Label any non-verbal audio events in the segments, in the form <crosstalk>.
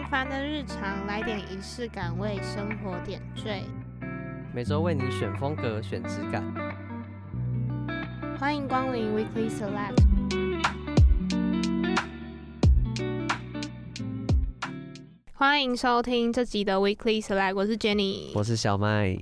平凡的日常，来点仪式感，为生活点缀。每周为你选风格，选质感。欢迎光临 Weekly Select。欢迎收听这集的 Weekly Select，我是 Jenny，我是小麦。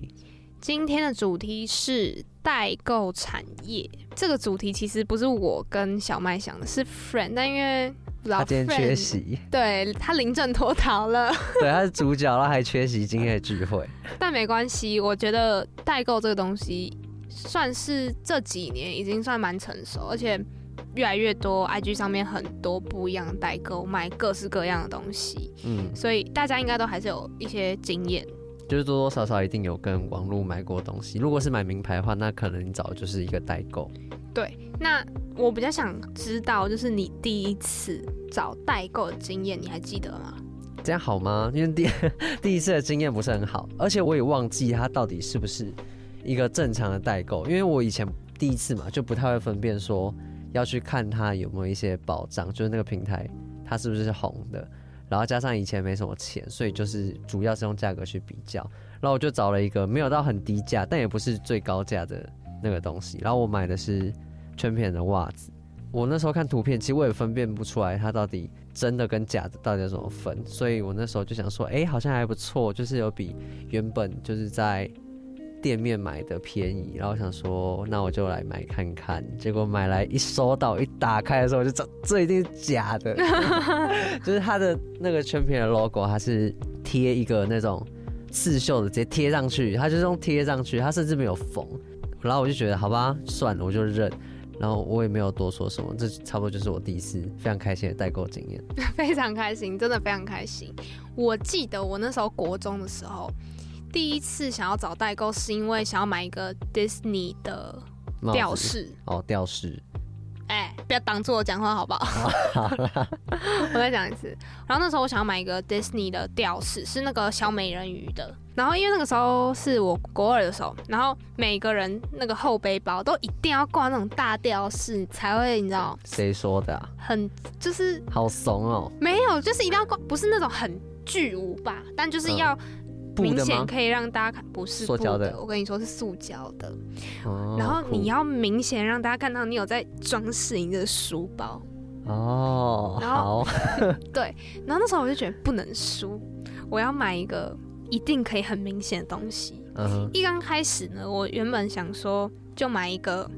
今天的主题是代购产业。这个主题其实不是我跟小麦想的，是 Friend，但因为他今天缺席，对，他临阵脱逃了。<laughs> 对，他是主角，然后还缺席今天的聚会。<laughs> 但没关系，我觉得代购这个东西算是这几年已经算蛮成熟，而且越来越多 IG 上面很多不一样的代购卖各式各样的东西。嗯，所以大家应该都还是有一些经验，就是多多少少一定有跟网络买过东西。如果是买名牌的话，那可能你找的就是一个代购。对，那我比较想知道，就是你第一次找代购的经验，你还记得吗？这样好吗？因为第 <laughs> 第一次的经验不是很好，而且我也忘记它到底是不是一个正常的代购，因为我以前第一次嘛，就不太会分辨说要去看它有没有一些保障，就是那个平台它是不是红的，然后加上以前没什么钱，所以就是主要是用价格去比较，然后我就找了一个没有到很低价，但也不是最高价的那个东西，然后我买的是。全片的袜子，我那时候看图片，其实我也分辨不出来它到底真的跟假的到底有什么分，所以我那时候就想说，哎、欸，好像还不错，就是有比原本就是在店面买的便宜，然后想说，那我就来买看看。结果买来一收到一打开的时候，我就知道这一定是假的，<laughs> 就是它的那个全片的 logo，它是贴一个那种刺绣的，直接贴上去，它就是用贴上去，它甚至没有缝。然后我就觉得，好吧，算了，我就认。然后我也没有多说什么，这差不多就是我第一次非常开心的代购经验。<laughs> 非常开心，真的非常开心。我记得我那时候国中的时候，第一次想要找代购，是因为想要买一个 Disney 的吊饰。哦，吊饰。哎，不要挡住我讲话好不好？好 <laughs> 我再讲一次。然后那时候我想要买一个 Disney 的吊饰，是那个小美人鱼的。然后因为那个时候是我国二的时候，然后每个人那个后背包都一定要挂那种大吊饰才会，你知道？谁说的啊？很就是好怂哦。没有，就是一定要挂，不是那种很巨无霸，但就是要。嗯明显可以让大家看，不是塑胶的，我跟你说是塑胶的。哦，然后你要明显让大家看到你有在装饰你的书包。哦，然后好 <laughs> 对，然后那时候我就觉得不能输，我要买一个一定可以很明显的东西。嗯，一刚开始呢，我原本想说就买一个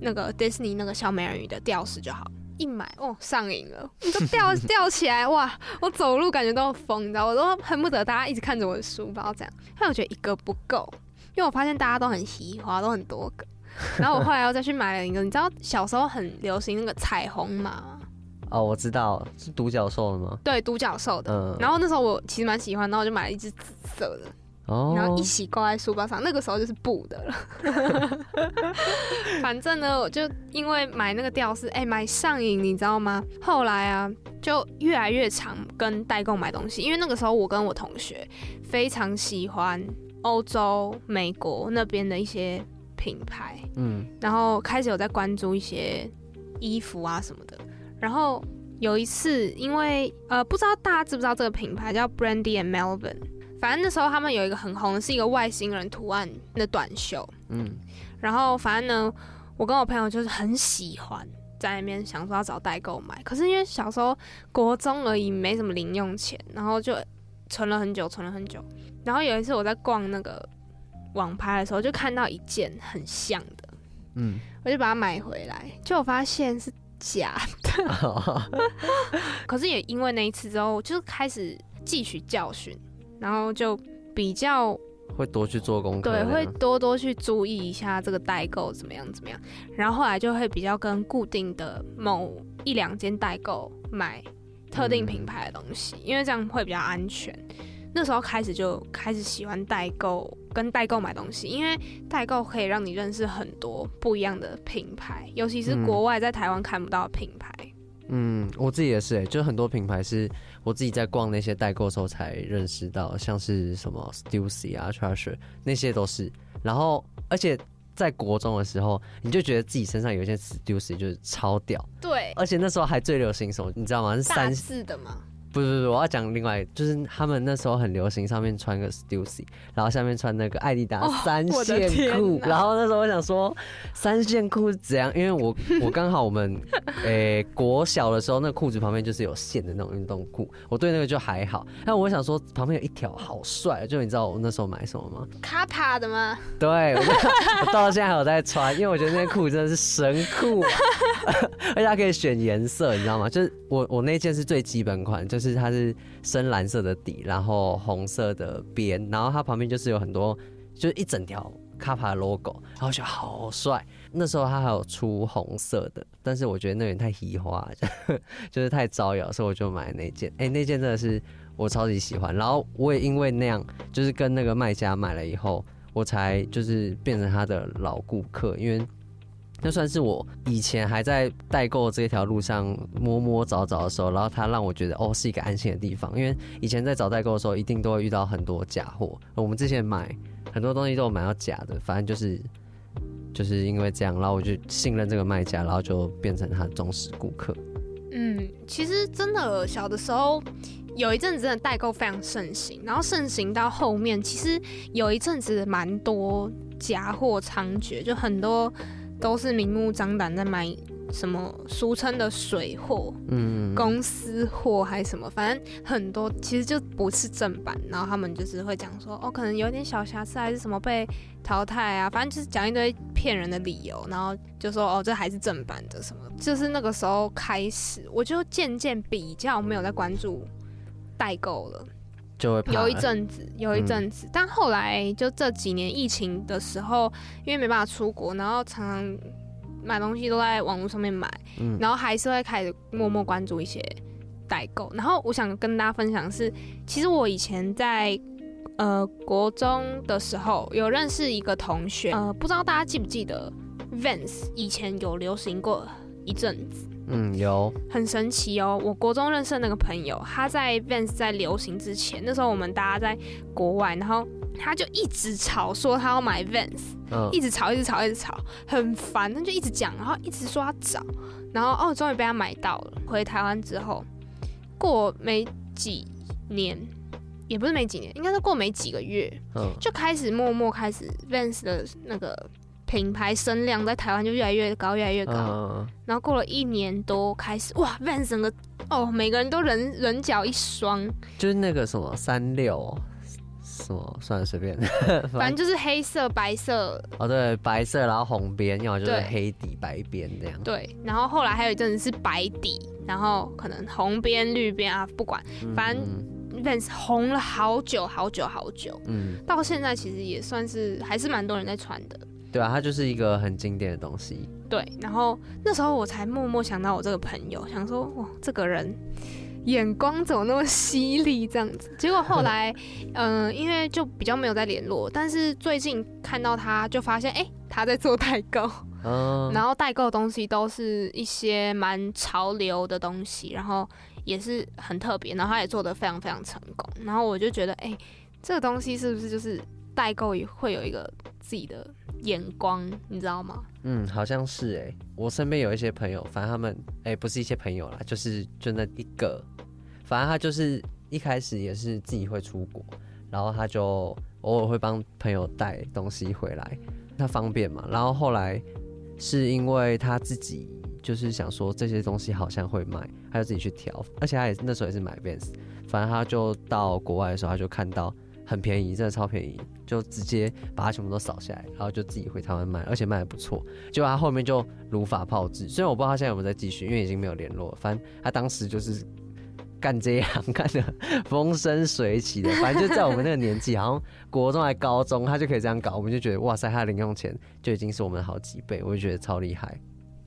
那个 Disney 那个小美人鱼的吊饰就好。一买哦，上瘾了，你就吊 <laughs> 吊起来哇！我走路感觉都疯，你知道，我都恨不得大家一直看着我的书包这样。但我觉得一个不够，因为我发现大家都很喜欢，都很多个。然后我后来又再去买了一个，你知道小时候很流行那个彩虹马吗？哦，我知道，是独角兽的吗？对，独角兽的。嗯。然后那时候我其实蛮喜欢，然后我就买了一只紫色的。然后一起挂在书包上，那个时候就是布的了。<laughs> 反正呢，我就因为买那个吊饰，哎、欸，买上瘾，你知道吗？后来啊，就越来越常跟代购买东西，因为那个时候我跟我同学非常喜欢欧洲、美国那边的一些品牌，嗯，然后开始有在关注一些衣服啊什么的。然后有一次，因为呃，不知道大家知不知道这个品牌叫 Brandy and Melvin。反正那时候他们有一个很红是一个外星人图案的短袖，嗯，然后反正呢，我跟我朋友就是很喜欢在那边想说要找代购买，可是因为小时候国中而已，没什么零用钱，然后就存了很久，存了很久，然后有一次我在逛那个网拍的时候，就看到一件很像的，嗯，我就把它买回来，就我发现是假的，<laughs> 可是也因为那一次之后，就开始汲取教训。然后就比较会多去做功课，对，会多多去注意一下这个代购怎么样怎么样。然后后来就会比较跟固定的某一两间代购买特定品牌的东西，嗯，因为这样会比较安全。那时候开始就开始喜欢代购，跟代购买东西，因为代购可以让你认识很多不一样的品牌，尤其是国外在台湾看不到的品牌。嗯，我自己也是，欸，就很多品牌是我自己在逛那些代购的时候才认识到，像是什么 Stussy 啊、Treasure 那些都是。然后，而且在国中的时候，你就觉得自己身上有一些 Stussy 就是超屌。对。而且那时候还最流行什么，你知道吗？是三四的吗？不是不是，我要讲另外，就是他们那时候很流行上面穿个 Stussy，然后下面穿那个艾迪达三线裤，然后那时候我想说三线裤是怎样？因为我 <laughs> 我刚好我们诶、欸、国小的时候，那裤子旁边就是有线的那种运动裤，我对那个就还好。但我想说旁边有一条好帅，就你知道我那时候买什么吗？卡帕的吗？对，我，我到现在还有在穿，因为我觉得那裤真的是神裤、啊，<laughs> 而且它可以选颜色，你知道吗？就是我我那件是最基本款，就。是它是深蓝色的底，然后红色的边，然后它旁边就是有很多，就是一整条卡帕 logo，然后就好帅。那时候它还有出红色的，但是我觉得那有点太花，<laughs> 就是太招摇，所以我就买那件。哎、那件真的是我超级喜欢。然后我也因为那样，就是跟那个卖家买了以后，我才就是变成他的老顾客，因为。那算是我以前还在代购这条路上摸摸找找的时候，然后他让我觉得哦，是一个安心的地方，因为以前在找代购的时候，一定都会遇到很多假货。我们之前买很多东西都买到假的，反正就是就是因为这样，然后我就信任这个卖家，然后就变成他的忠实顾客。嗯，其实真的小的时候有一阵子真的代购非常盛行，然后盛行到后面，其实有一阵子蛮多假货猖獗，就很多。都是明目张胆在买什么俗称的水货，嗯，公司货还是什么，反正很多其实就不是正版，然后他们就是会讲说，哦，可能有点小瑕疵还是什么被淘汰啊，反正就是讲一堆骗人的理由，然后就说，哦，这还是正版的什么，就是那个时候开始，我就渐渐比较没有在关注代购了。就会有一阵子，有一阵子，嗯，但后来就这几年疫情的时候，因为没办法出国，然后常常买东西都在网络上面买，嗯，然后还是会开始默默关注一些代购。然后我想跟大家分享的是，其实我以前在呃国中的时候有认识一个同学，呃，不知道大家记不记得 Vans 以前有流行过一阵子。嗯，有很神奇哦。我国中认识的那个朋友，他在 Vans 在流行之前，那时候我们大家在国外，然后他就一直吵说他要买 Vans，嗯，一直吵，一直吵，一直吵，很烦。他就一直讲，然后一直说他找，然后哦，终于被他买到了。回台湾之后，过没几年，也不是没几年，应该是过没几个月，嗯，就开始默默开始 Vans 的那个。品牌声量在台湾就越来越高，越来越高。Uh, 然后过了一年多，开始哇，Vans 整个哦，每个人都人人脚一双。就是那个什么三六，什么算了随便，<laughs> 反正就是黑色、白色。哦，对，白色，然后红边，要么就是黑底白边这样。对，然后后来还有一阵子是白底，然后可能红边、绿边啊，不管，反正 Vans 红了好久好久好久。嗯，到现在其实也算是还是蛮多人在穿的。对啊，它就是一个很经典的东西。对，然后那时候我才默默想到我这个朋友，想说哇，这个人眼光怎么那么犀利这样子。结果后来，<laughs> 嗯、呃，因为就比较没有再联络，但是最近看到他就发现，哎，他在做代购。嗯。然后代购的东西都是一些蛮潮流的东西，然后也是很特别，然后他也做的非常非常成功。然后我就觉得，哎，这个东西是不是就是代购也会有一个自己的眼光，你知道吗？嗯，好像是哎、我身边有一些朋友，反正他们哎、不是一些朋友啦，就是就那一个。反正他就是一开始也是自己会出国，然后他就偶尔会帮朋友带东西回来，他方便嘛。然后后来是因为他自己就是想说这些东西好像会卖，他就自己去挑，而且他也那时候也是买 Vans。反正他就到国外的时候，他就看到。很便宜，真的超便宜，就直接把它全部都扫下来，然后就自己回台湾卖，而且卖得不错。结果他后面就如法炮制，虽然我不知道他现在有没有在继续，因为已经没有联络。反正他当时就是干这一行，干得风生水起的。反正就在我们那个年纪，好像国中还高中，他就可以这样搞，我们就觉得哇塞，他的零用钱就已经是我们的好几倍，我就觉得超厉害。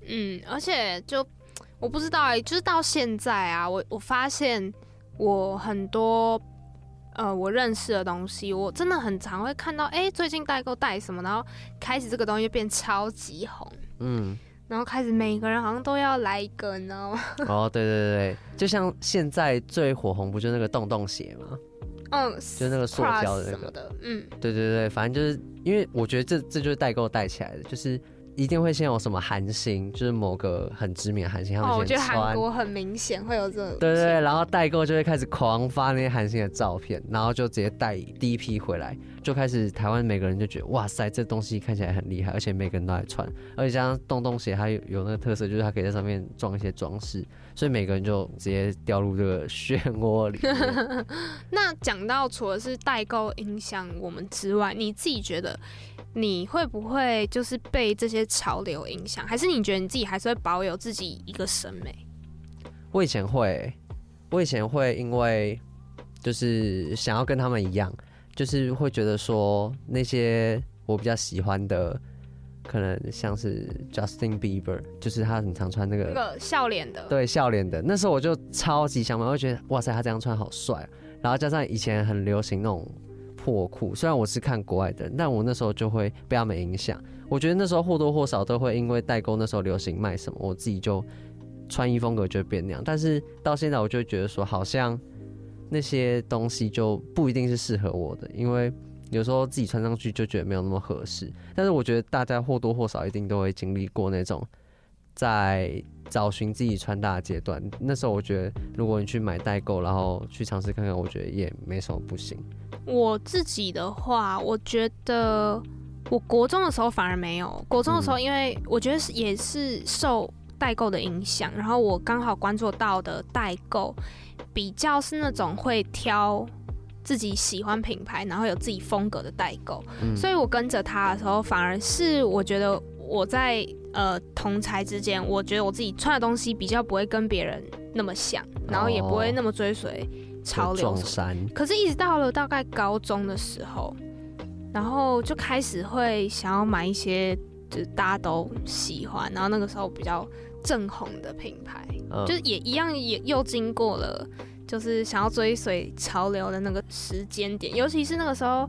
嗯，而且就我不知道哎、欸，就是到现在啊，我我发现我很多。呃，我认识的东西，我真的很常会看到，哎、欸，最近代购带什么，然后开始这个东西变超级红，嗯，然后开始每个人好像都要来一个，你知道吗？<laughs> 哦，对对对对，就像现在最火红不就那个洞洞鞋吗？嗯，就那个塑胶的那个，的嗯，对对对，反正就是因为我觉得这这就是代购带起来的，就是一定会先有什么韩星，就是某个很知名的韩星，他们先穿。哦，我觉得韩国很明显会有这种。对对对，然后代购就会开始狂发那些韩星的照片，然后就直接带第一批回来，就开始台湾每个人就觉得哇塞，这东西看起来很厉害，而且每个人都爱穿，而且像洞洞鞋，它有有那个特色，就是它可以在上面装一些装饰，所以每个人就直接掉入这个漩涡里。<laughs> 那讲到除了是代购影响我们之外，你自己觉得？你会不会就是被这些潮流影响，还是你觉得你自己还是会保有自己一个审美？我以前会，我以前会因为就是想要跟他们一样，就是会觉得说那些我比较喜欢的，可能像是 Justin Bieber，就是他很常穿那个那个笑脸的，对笑脸的。那时候我就超级想买，我会觉得哇塞，他这样穿好帅。然后加上以前很流行那种。破裤，虽然我是看国外的，但我那时候就会被他们影响。我觉得那时候或多或少都会因为代购那时候流行卖什么，我自己就穿衣风格就会变那样。但是到现在，我就会觉得说，好像那些东西就不一定是适合我的，因为有时候自己穿上去就觉得没有那么合适。但是我觉得大家或多或少一定都会经历过那种在找寻自己穿搭的阶段。那时候我觉得，如果你去买代购，然后去尝试看看，我觉得也没什么不行。我自己的话，我觉得我国中的时候反而没有。国中的时候，因为我觉得是也是受代购的影响，然后我刚好关注到的代购比较是那种会挑自己喜欢品牌，然后有自己风格的代购。嗯。所以我跟着他的时候，反而是我觉得我在呃同侪之间，我觉得我自己穿的东西比较不会跟别人那么像，然后也不会那么追随。潮流，可是，一直到了大概高中的时候，然后就开始会想要买一些，就是大家都喜欢，然后那个时候比较正红的品牌，嗯、就是也一样，也又经过了，就是想要追随潮流的那个时间点，尤其是那个时候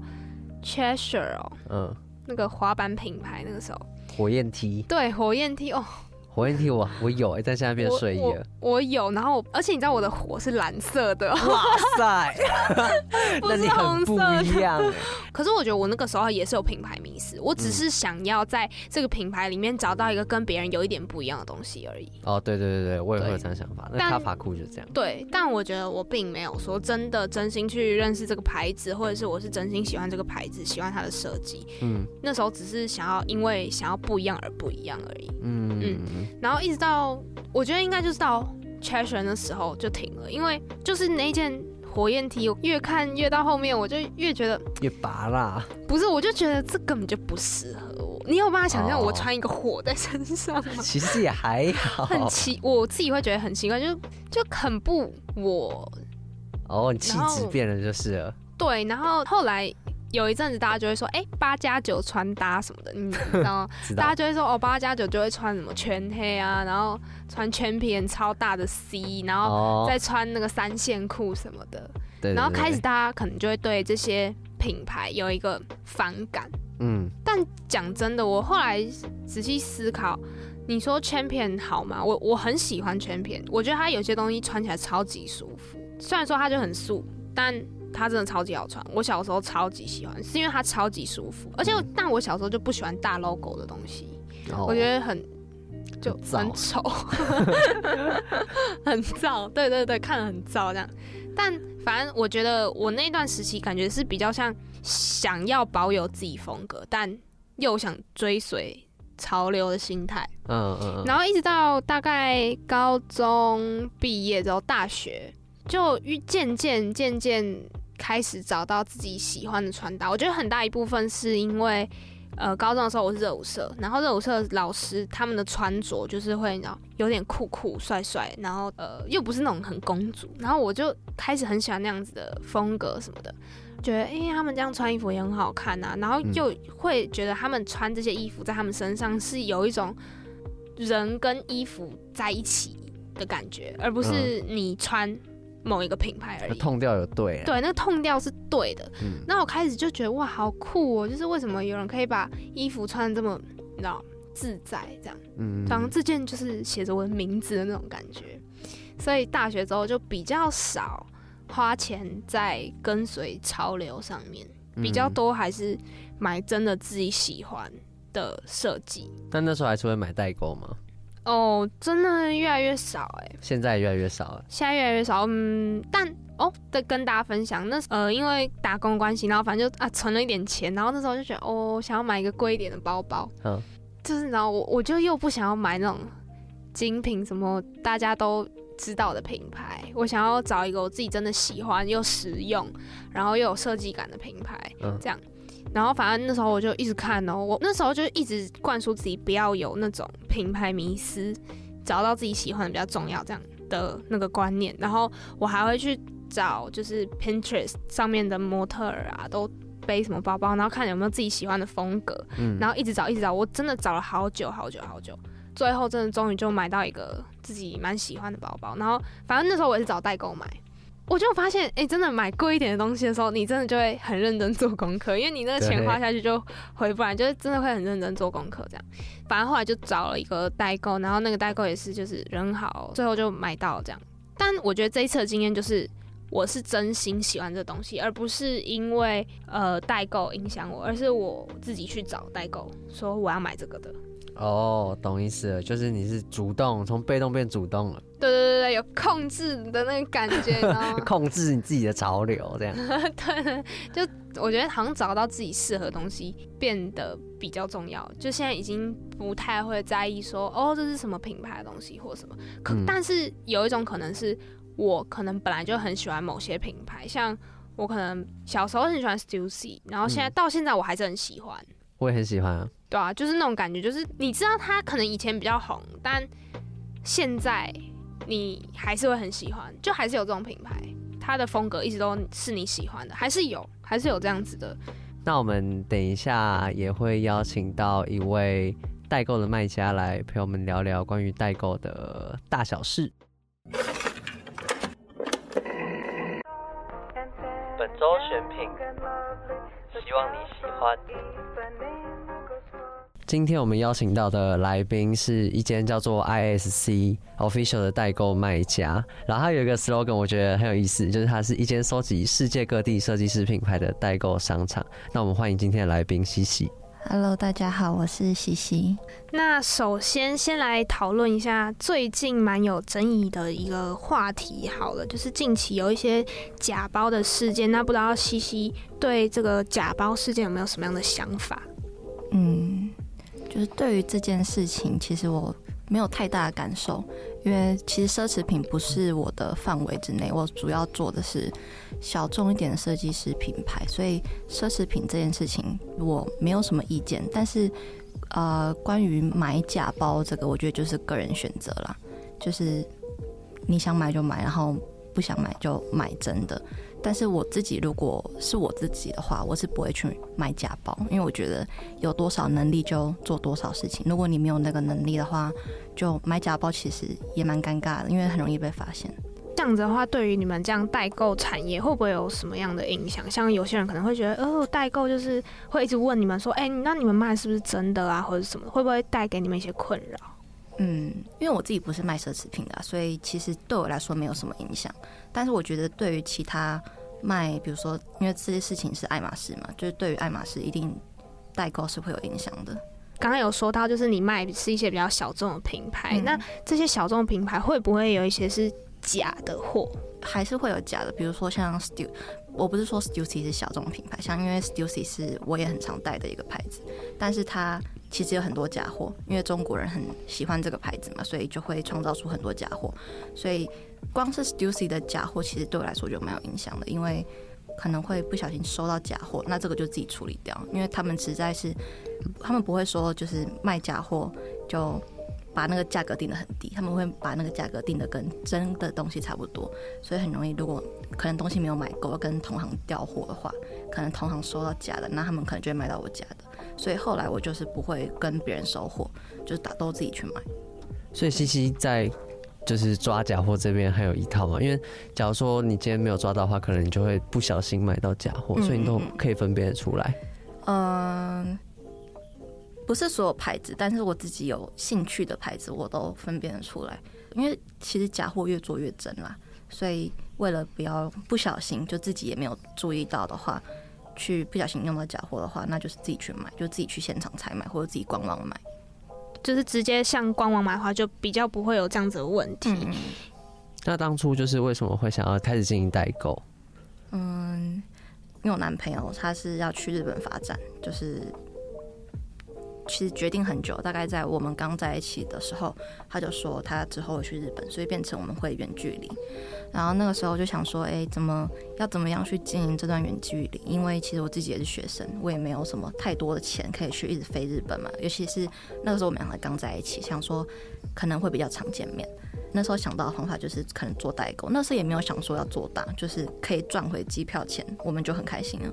，Cheshire 哦，嗯，那个滑板品牌，那个时候，火焰梯，对，火焰梯哦。火焰梯我我有哎、欸，但现在变睡衣了。我，有，然后而且你知道我的火是蓝色的，哇塞，<laughs> 那你很不一样、欸。<laughs> 可是我觉得我那个时候也是有品牌迷失，我只是想要在这个品牌里面找到一个跟别人有一点不一样的东西而已。哦，对对对对，我也会有这样想法。那卡法库就这样。对，但我觉得我并没有说真的真心去认识这个牌子，或者是我是真心喜欢这个牌子，喜欢它的设计。嗯，那时候只是想要因为想要不一样而不一样而已。嗯嗯。然后一直到我觉得应该就是到 Cheshire 的时候就停了，因为就是那件火焰 T，我越看越到后面，我就越觉得越拔辣。不是，我就觉得这根本就不适合我。你有办法想象我穿一个火在身上吗？<laughs> 其实也还好，很奇，我自己会觉得很奇怪，就就很不我。哦，你气质变了就是了。对，然后后来。有一阵子，大家就会说，哎、欸，八加九穿搭什么的，你知道吗？<laughs> 知道。大家就会说，哦，八加九就会穿什么全黑啊，然后穿全片超大的 C，然后再穿那个三线裤什么的。然后开始大家可能就会对这些品牌有一个反感。嗯。但讲真的，我后来仔细思考，你说全片好吗？我我很喜欢全片，我觉得它有些东西穿起来超级舒服。虽然说它就很素，但。它真的超级好穿，我小时候超级喜欢，是因为它超级舒服，而且但我小时候就不喜欢大 logo 的东西，哦、我觉得很就很丑，<laughs> 很燥，对对对，看得很燥这样。但反正我觉得我那段时期感觉是比较像想要保有自己风格，但又想追随潮流的心态。嗯。然后一直到大概高中毕业之后，大学就渐渐渐渐。开始找到自己喜欢的穿搭，我觉得很大一部分是因为，呃，高中的时候我是热舞社，然后热舞社老师他们的穿着就是会，你知道，有点酷酷帅帅，然后呃又不是那种很公主，然后我就开始很喜欢那样子的风格什么的，觉得哎、欸、他们这样穿衣服也很好看呐、啊，然后又会觉得他们穿这些衣服在他们身上是有一种人跟衣服在一起的感觉，而不是你穿。某一个品牌而已，痛调有对，对，那个痛调是对的。嗯，那我开始就觉得哇，好酷哦！就是为什么有人可以把衣服穿得这么，你知道，自在这样，嗯，好像这件就是写着我的名字的那种感觉。所以大学之后就比较少花钱在跟随潮流上面，比较多还是买真的自己喜欢的设计。但那时候还是会买代购吗？哦，真的越来越少哎、欸。现在越来越少了。现在越来越少，嗯，但哦，得跟大家分享，那呃，因为打工关系，然后反正就啊存了一点钱，然后那时候就觉得哦，想要买一个贵一点的包包，嗯，就是然后我我就又不想要买那种精品什么大家都知道的品牌，我想要找一个我自己真的喜欢又实用，然后又有设计感的品牌，嗯，这样。然后反正那时候我就一直看哦，我那时候就一直灌输自己不要有那种品牌迷思，找到自己喜欢的比较重要这样的那个观念。然后我还会去找就是 Pinterest 上面的模特儿啊，都背什么包包，然后看有没有自己喜欢的风格。嗯，然后一直找一直找，我真的找了好久好久好久，最后真的终于就买到一个自己蛮喜欢的包包。然后反正那时候我也是找代购买。我就发现，哎、真的买贵一点的东西的时候，你真的就会很认真做功课，因为你那个钱花下去就回不来，就是真的会很认真做功课这样。反正后来就找了一个代购，然后那个代购也是就是人好，最后就买到这样。但我觉得这一次的经验就是，我是真心喜欢这东西，而不是因为呃代购影响我，而是我自己去找代购说我要买这个的。哦，懂意思了，就是你是主动从被动变主动了。对对对对，有控制的那个感觉，<laughs> 控制你自己的潮流，这样。<laughs> 对，就我觉得好像找到自己适合的东西变得比较重要。就现在已经不太会在意说，哦，这是什么品牌的东西或什么。可、嗯、但是有一种可能是我可能本来就很喜欢某些品牌，像我可能小时候很喜欢 Stussy，然后现在到现在我还是很喜欢。我也很喜欢啊。对啊，就是那种感觉，就是你知道他可能以前比较红，但现在你还是会很喜欢，就还是有这种品牌，它的风格一直都是你喜欢的，还是有，还是有这样子的。那我们等一下也会邀请到一位代购的卖家来陪我们聊聊关于代购的大小事。本周选品，希望你喜欢。今天我们邀请到的来宾是一间叫做 ISC Official 的代购卖家，然后它有一个 slogan，我觉得很有意思，就是它是一间收集世界各地设计师品牌的代购商场。那我们欢迎今天的来宾西西。Hello，大家好，我是西西。那首先先来讨论一下最近蛮有争议的一个话题，好了，就是近期有一些假包的事件。那不知道西西对这个假包事件有没有什么样的想法？嗯。就是对于这件事情，其实我没有太大的感受，因为其实奢侈品不是我的范围之内，我主要做的是小众一点的设计师品牌，所以奢侈品这件事情我没有什么意见。但是，呃，关于买假包这个，我觉得就是个人选择啦，就是你想买就买，然后不想买就买真的。但是我自己如果是我自己的话，我是不会去买假包，因为我觉得有多少能力就做多少事情。如果你没有那个能力的话，就买假包其实也蛮尴尬的，因为很容易被发现。这样子的话，对于你们这样代购产业会不会有什么样的影响？像有些人可能会觉得，哦，代购就是会一直问你们说，哎、那你们卖是不是真的啊，或者什么，会不会带给你们一些困扰？嗯，因为我自己不是卖奢侈品的，所以其实对我来说没有什么影响。但是我觉得，对于其他卖，比如说，因为这些事情是爱马仕嘛，就是对于爱马仕一定代购是会有影响的。刚刚有说到，就是你卖是一些比较小众的品牌，嗯、那这些小众品牌会不会有一些是假的货？还是会有假的？比如说像 Stu，我不是说 Stussy 是小众品牌，像因为 Stussy 是我也很常戴的一个牌子，但是它其实有很多假货，因为中国人很喜欢这个牌子嘛，所以就会创造出很多假货，所以。光是 Stussy 的假货，其实对我来说就蛮有影响的，因为可能会不小心收到假货，那这个就自己处理掉，因为他们实在是，他们不会说就是卖假货就把那个价格定得很低，他们会把那个价格定得跟真的东西差不多，所以很容易，如果可能东西没有买够，跟同行调货的话，可能同行收到假的，那他们可能就会卖到我假的，所以后来我就是不会跟别人收货，就是打都自己去买。所以西西在。就是抓假货这边还有一套嘛，因为假如说你今天没有抓到的话，可能你就会不小心买到假货，所以你都可以分辨得出来。嗯，不是所有牌子，但是我自己有兴趣的牌子，我都分辨得出来。因为其实假货越做越真啦，所以为了不要不小心就自己也没有注意到的话，去不小心用到假货的话，那就是自己去买，就自己去现场采买或者自己官网买。就是直接向官网买的话，就比较不会有这样子的问题。嗯、那当初就是为什么会想要开始进行代购？嗯，因为我男朋友他是要去日本发展，就是。其实决定很久，大概在我们刚在一起的时候，他就说他之后会去日本，所以变成我们会远距离。然后那个时候就想说，哎，怎么要怎么样去经营这段远距离？因为其实我自己也是学生，我也没有什么太多的钱可以去一直飞日本嘛。尤其是那个时候我们两个刚在一起，想说可能会比较常见面。那时候想到的方法就是可能做代购，那时候也没有想说要做大，就是可以赚回机票钱，我们就很开心了。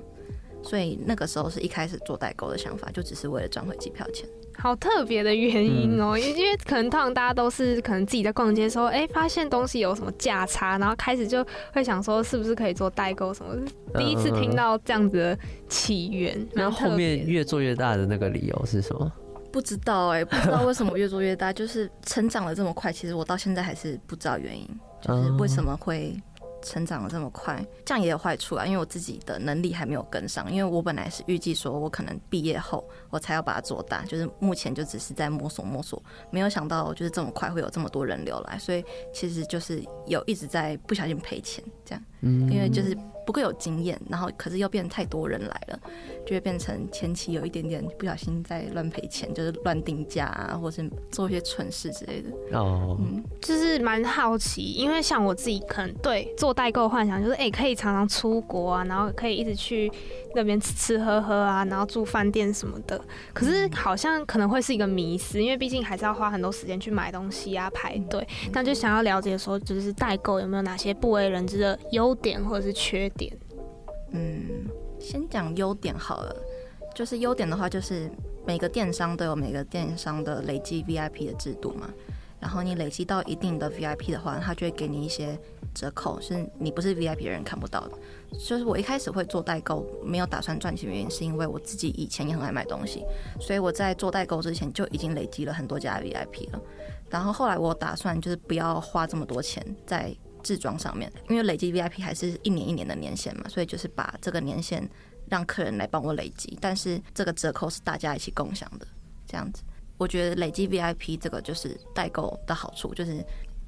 所以那个时候是一开始做代购的想法，就只是为了赚回机票钱。好特别的原因哦、喔，因、嗯、因为可能通常大家都是可能自己在逛街的时候，哎、欸，发现东西有什么价差，然后开始就会想说是不是可以做代购什么。第一次听到这样子的起源，那、嗯、后面越做越大的那个理由是什么？不知道哎、欸，不知道为什么越做越大，就是成长了这么快，其实我到现在还是不知道原因，就是为什么会。成长的这么快，这样也有坏处啊，因为我自己的能力还没有跟上。因为我本来是预计说，我可能毕业后我才要把它做大，就是目前就只是在摸索摸索，没有想到就是这么快会有这么多人流来，所以其实就是有一直在不小心赔钱这样，嗯，因为就是。不够有经验，然后可是又变太多人来了，就会变成前期有一点点不小心在乱赔钱，就是乱定价啊，或是做一些蠢事之类的。哦，嗯，就是蛮好奇，因为像我自己可能对做代购幻想就是，哎、欸，可以常常出国啊，然后可以一直去那边吃吃喝喝啊，然后住饭店什么的。可是好像可能会是一个迷思，因为毕竟还是要花很多时间去买东西啊，排队。那就想要了解说，就是代购有没有哪些不为人知的优点或者是缺点？嗯，先讲优点好了。就是优点的话，就是每个电商都有每个电商的累积 VIP 的制度嘛。然后你累积到一定的 VIP 的话，他就会给你一些折扣，是你不是 VIP 的人看不到的。就是我一开始会做代购，没有打算赚钱，原因是因为我自己以前也很爱买东西，所以我在做代购之前就已经累积了很多家 VIP 了。然后后来我打算就是不要花这么多钱在。置装上面，因为累积 VIP 还是一年一年的年限嘛，所以就是把这个年限让客人来帮我累积，但是这个折扣是大家一起共享的，这样子。我觉得累积 VIP 这个就是代购的好处，就是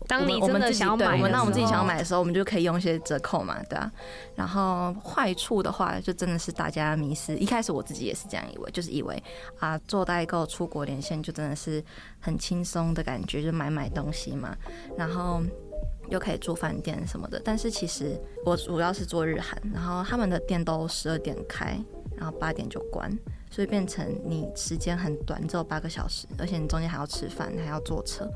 当你真的想要买，那我们自己想要买的时候，我们就可以用一些折扣嘛，对啊。然后坏处的话，就真的是大家迷失。一开始我自己也是这样以为，就是以为啊，做代购出国连线就真的是很轻松的感觉，就买买东西嘛，然后。又可以住饭店什么的，但是其实我主要是做日韩，然后他们的店都十二点开，然后八点就关，所以变成你时间很短，只有八个小时，而且你中间还要吃饭，还要坐车，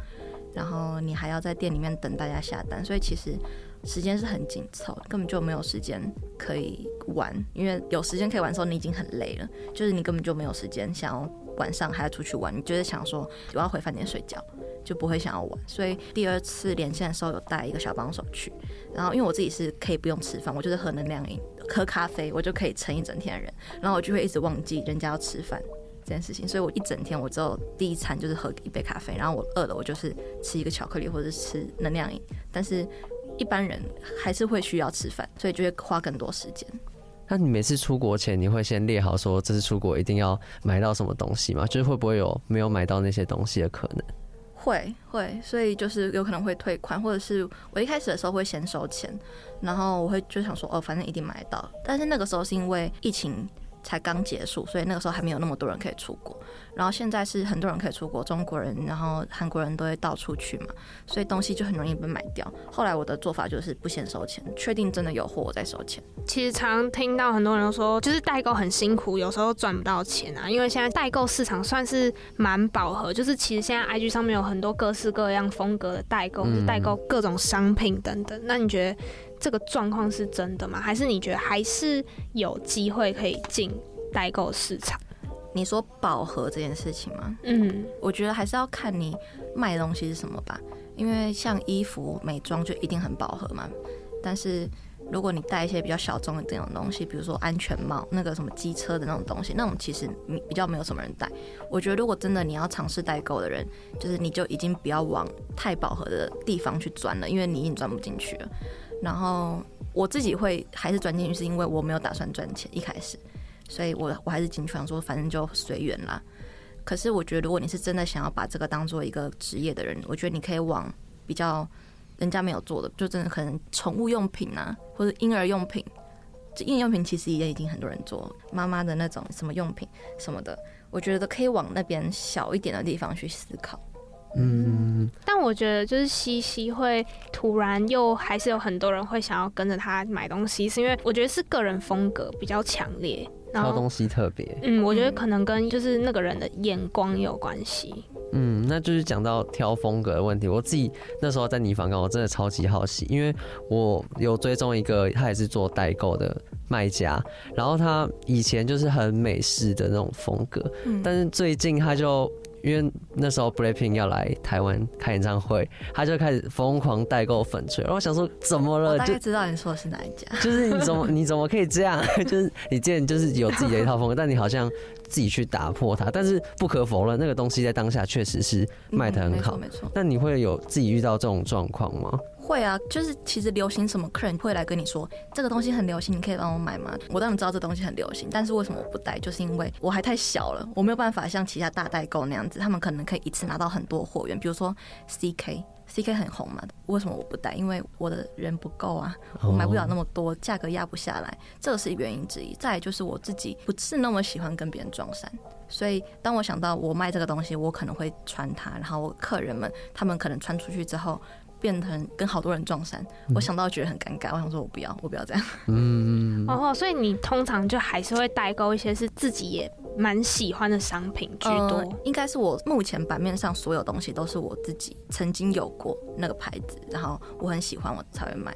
然后你还要在店里面等大家下单，所以其实时间是很紧凑，根本就没有时间可以玩，因为有时间可以玩的时候，你已经很累了，就是你根本就没有时间想要晚上还要出去玩，你就是想说我要回饭店睡觉。就不会想要玩，所以第二次连线的时候有带一个小帮手去，然后因为我自己是可以不用吃饭，我就是喝能量饮、喝咖啡，我就可以撑一整天的人，然后我就会一直忘记人家要吃饭这件事情，所以我一整天我只有第一餐就是喝一杯咖啡，然后我饿了我就是吃一个巧克力或者是吃能量饮，但是一般人还是会需要吃饭，所以就会花更多时间。那你每次出国前你会先列好说这次出国一定要买到什么东西吗？就是会不会有没有买到那些东西的可能？会会，所以就是有可能会退款，或者是我一开始的时候会先收钱，然后我会就想说哦，反正一定买到。但是那个时候是因为疫情才刚结束，所以那个时候还没有那么多人可以出国。然后现在是很多人可以出国，中国人，然后韩国人都会到处去嘛，所以东西就很容易被买掉。后来我的做法就是不先收钱，确定真的有货我再收钱。其实常听到很多人都说，就是代购很辛苦，有时候赚不到钱啊。因为现在代购市场算是蛮饱和，就是其实现在 IG 上面有很多各式各样风格的代购，就是代购各种商品等等。那你觉得这个状况是真的吗？还是你觉得还是有机会可以进代购市场？你说饱和这件事情吗？嗯，我觉得还是要看你卖的东西是什么吧。因为像衣服、美妆就一定很饱和嘛。但是如果你带一些比较小众的这种东西，比如说安全帽、那个什么机车的那种东西，那种其实比较没有什么人带。我觉得如果真的你要尝试代购的人，就是你就已经不要往太饱和的地方去钻了，因为你已经钻不进去了。然后我自己会还是钻进去，是因为我没有打算赚钱一开始，所以我我还是进去想说，反正就随缘啦。可是我觉得，如果你是真的想要把这个当做一个职业的人，我觉得你可以往比较人家没有做的，就真的可能宠物用品啊，或者婴儿用品。这婴儿用品其实也已经很多人做，妈妈的那种什么用品什么的，我觉得可以往那边小一点的地方去思考。嗯，但我觉得就是西西会突然又还是有很多人会想要跟着他买东西，是因为我觉得是个人风格比较强烈，挑东西特别。嗯，我觉得可能跟就是那个人的眼光有关系。嗯，那就是讲到挑风格的问题。我自己那时候在尼房港，我真的超级好奇，因为我有追踪一个他也是做代购的卖家，然后他以前就是很美式的那种风格，但是最近他就。因为那时候 Blackpink 要来台湾开演唱会，他就开始疯狂代购粉吹，然后我想说怎么了？我大概知道你说的是哪一家，<laughs> 就是你怎么你怎么可以这样？<laughs> 就是你既然就是有自己的一套风格，但你好像自己去打破它。但是不可否认，那个东西在当下确实是卖的很好，没错。那你会有自己遇到这种状况吗？会啊，就是其实流行什么，客人会来跟你说这个东西很流行，你可以帮我买吗？我当然知道这东西很流行，但是为什么我不带？就是因为我还太小了，我没有办法像其他大代购那样子，他们可能可以一次拿到很多货源。比如说 CK，CK 很红嘛，为什么我不带？因为我的人不够啊，我买不了那么多，价格压不下来，这个是原因之一。再来就是我自己不是那么喜欢跟别人撞衫，所以当我想到我卖这个东西，我可能会穿它，然后客人们他们可能穿出去之后。变成跟好多人撞衫，我想到觉得很尴尬，我想说我不要，我不要这样。嗯，哦，所以你通常就还是会代购一些是自己也蛮喜欢的商品居多。呃，应该是我目前版面上所有东西都是我自己曾经有过那个牌子，然后我很喜欢，我才会买。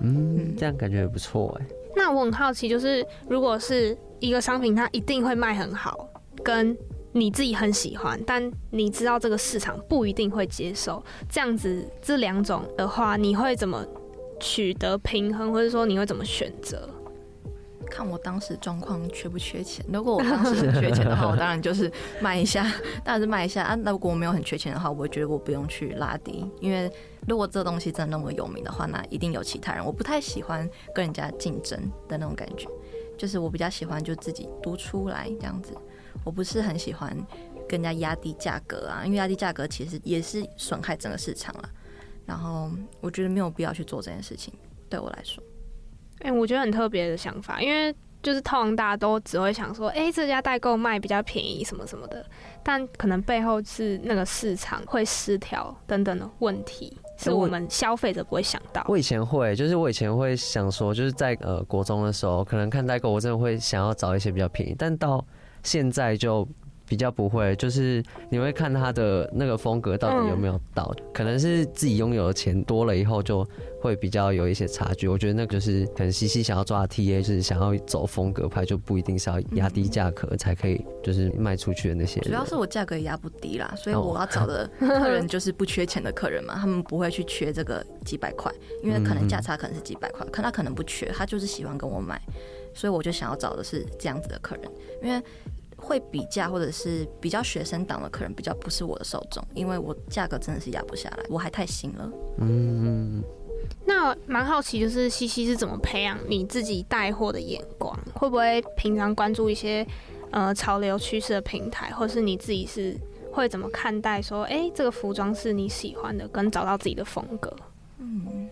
嗯，这样感觉也不错哎。那我很好奇，就是如果是一个商品，它一定会卖很好，跟。你自己很喜欢，但你知道这个市场不一定会接受，这样子这两种的话，你会怎么取得平衡，或者说你会怎么选择？看我当时状况缺不缺钱。如果我当时很缺钱的话，<laughs> 我当然就是卖一下，当然是卖一下啊。那如果我没有很缺钱的话，我觉得我不用去拉低，因为如果这东西真的那么有名的话，那一定有其他人。我不太喜欢跟人家竞争的那种感觉，就是我比较喜欢就自己独出来这样子。我不是很喜欢跟人家压低价格啊，因为压低价格其实也是损害整个市场了。然后我觉得没有必要去做这件事情，对我来说。哎、欸，我觉得很特别的想法，因为就是通常大家都只会想说，哎、欸，这家代购卖比较便宜什么什么的，但可能背后是那个市场会失调等等的问题，是我们消费者不会想到。我以前会，就是我以前会想说，就是在呃国中的时候，可能看代购，我真的会想要找一些比较便宜，但到现在就比较不会，就是你会看他的那个风格到底有没有到，可能是自己拥有的钱多了以后，就会比较有一些差距。我觉得那个就是可能西西想要抓 TA，就是想要走风格派，就不一定是要压低价格才可以，就是卖出去的那些。主要是我价格也压不低啦，所以我要找的客人就是不缺钱的客人嘛，他们不会去缺这个几百块，因为可能价差可能是几百块，可他可能不缺，他就是喜欢跟我买。所以我就想要找的是这样子的客人，因为会比价或者是比较学生党的客人比较不是我的受众，因为我价格真的是压不下来，我还太新了。嗯，那蛮好奇，就是西西是怎么培养你自己带货的眼光？会不会平常关注一些呃潮流趋势的平台，或是你自己是会怎么看待说，哎、欸，这个服装是你喜欢的，跟找到自己的风格？嗯。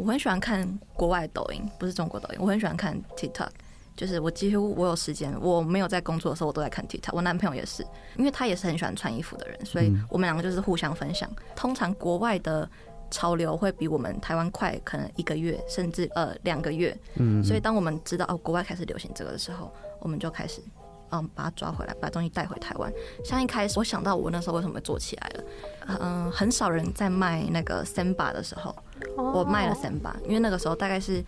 我很喜欢看国外抖音，不是中国抖音。我很喜欢看 TikTok，就是我几乎我有时间，我没有在工作的时候，我都在看 TikTok。我男朋友也是，因为他也是很喜欢穿衣服的人，所以我们两个就是互相分享。通常国外的潮流会比我们台湾快，可能一个月甚至呃两个月。嗯，所以当我们知道哦国外开始流行这个的时候，我们就开始嗯把它抓回来，把东西带回台湾。像一开始我想到我那时候为什么会做起来了，嗯、呃，很少人在卖那个 Samba 的时候。我卖了 Samba，因为那个时候大概是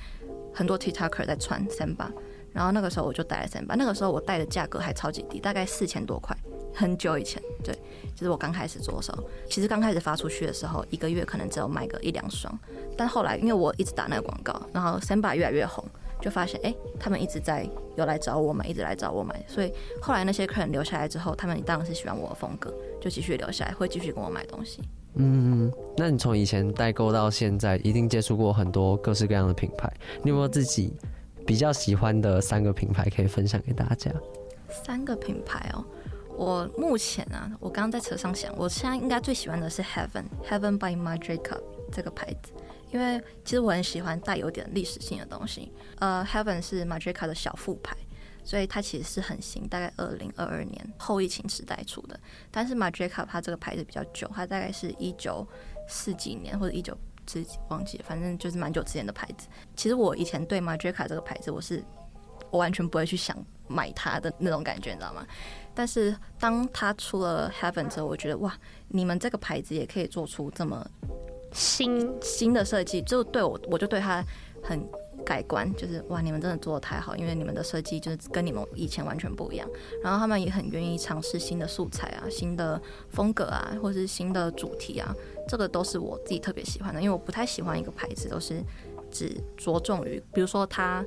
很多 TikToker 在穿 Samba，然后那个时候我就带了三班。那个时候我带的价格还超级低，大概四千多块。很久以前，对，就是我刚开始做的时候。其实刚开始发出去的时候，一个月可能只有卖个一两双。但后来因为我一直打那个广告，然后 Samba 越来越红，就发现哎、他们一直在有来找我买，一直来找我买。所以后来那些客人留下来之后，他们当然是喜欢我的风格。就继续留下来，会继续跟我买东西。嗯，那你从以前代购到现在，一定接触过很多各式各样的品牌，你有没有自己比较喜欢的三个品牌可以分享给大家？三个品牌哦，我目前啊，我刚刚在车上想，我现在应该最喜欢的是 Heaven Heaven by Marc Jacobs 这个牌子，因为其实我很喜欢带有点历史性的东西。呃，Heaven 是 m a d r i c a 的小副牌。所以它其实是很新，大概二零二二年后疫情时代出的。但是 m a d r i c a 它这个牌子比较久，它大概是一九四几年或者一九自己忘记了，反正就是蛮久之前的牌子。其实我以前对 Jacobs 这个牌子，我是我完全不会去想买它的那种感觉，你知道吗？但是当它出了 Heaven 之后，我觉得哇，你们这个牌子也可以做出这么新新的设计，就对我我就对它很。改观就是哇，你们真的做的太好，因为你们的设计就是跟你们以前完全不一样。然后他们也很愿意尝试新的素材啊、新的风格啊，或是新的主题啊，这个都是我自己特别喜欢的。因为我不太喜欢一个牌子都是只着重于，比如说他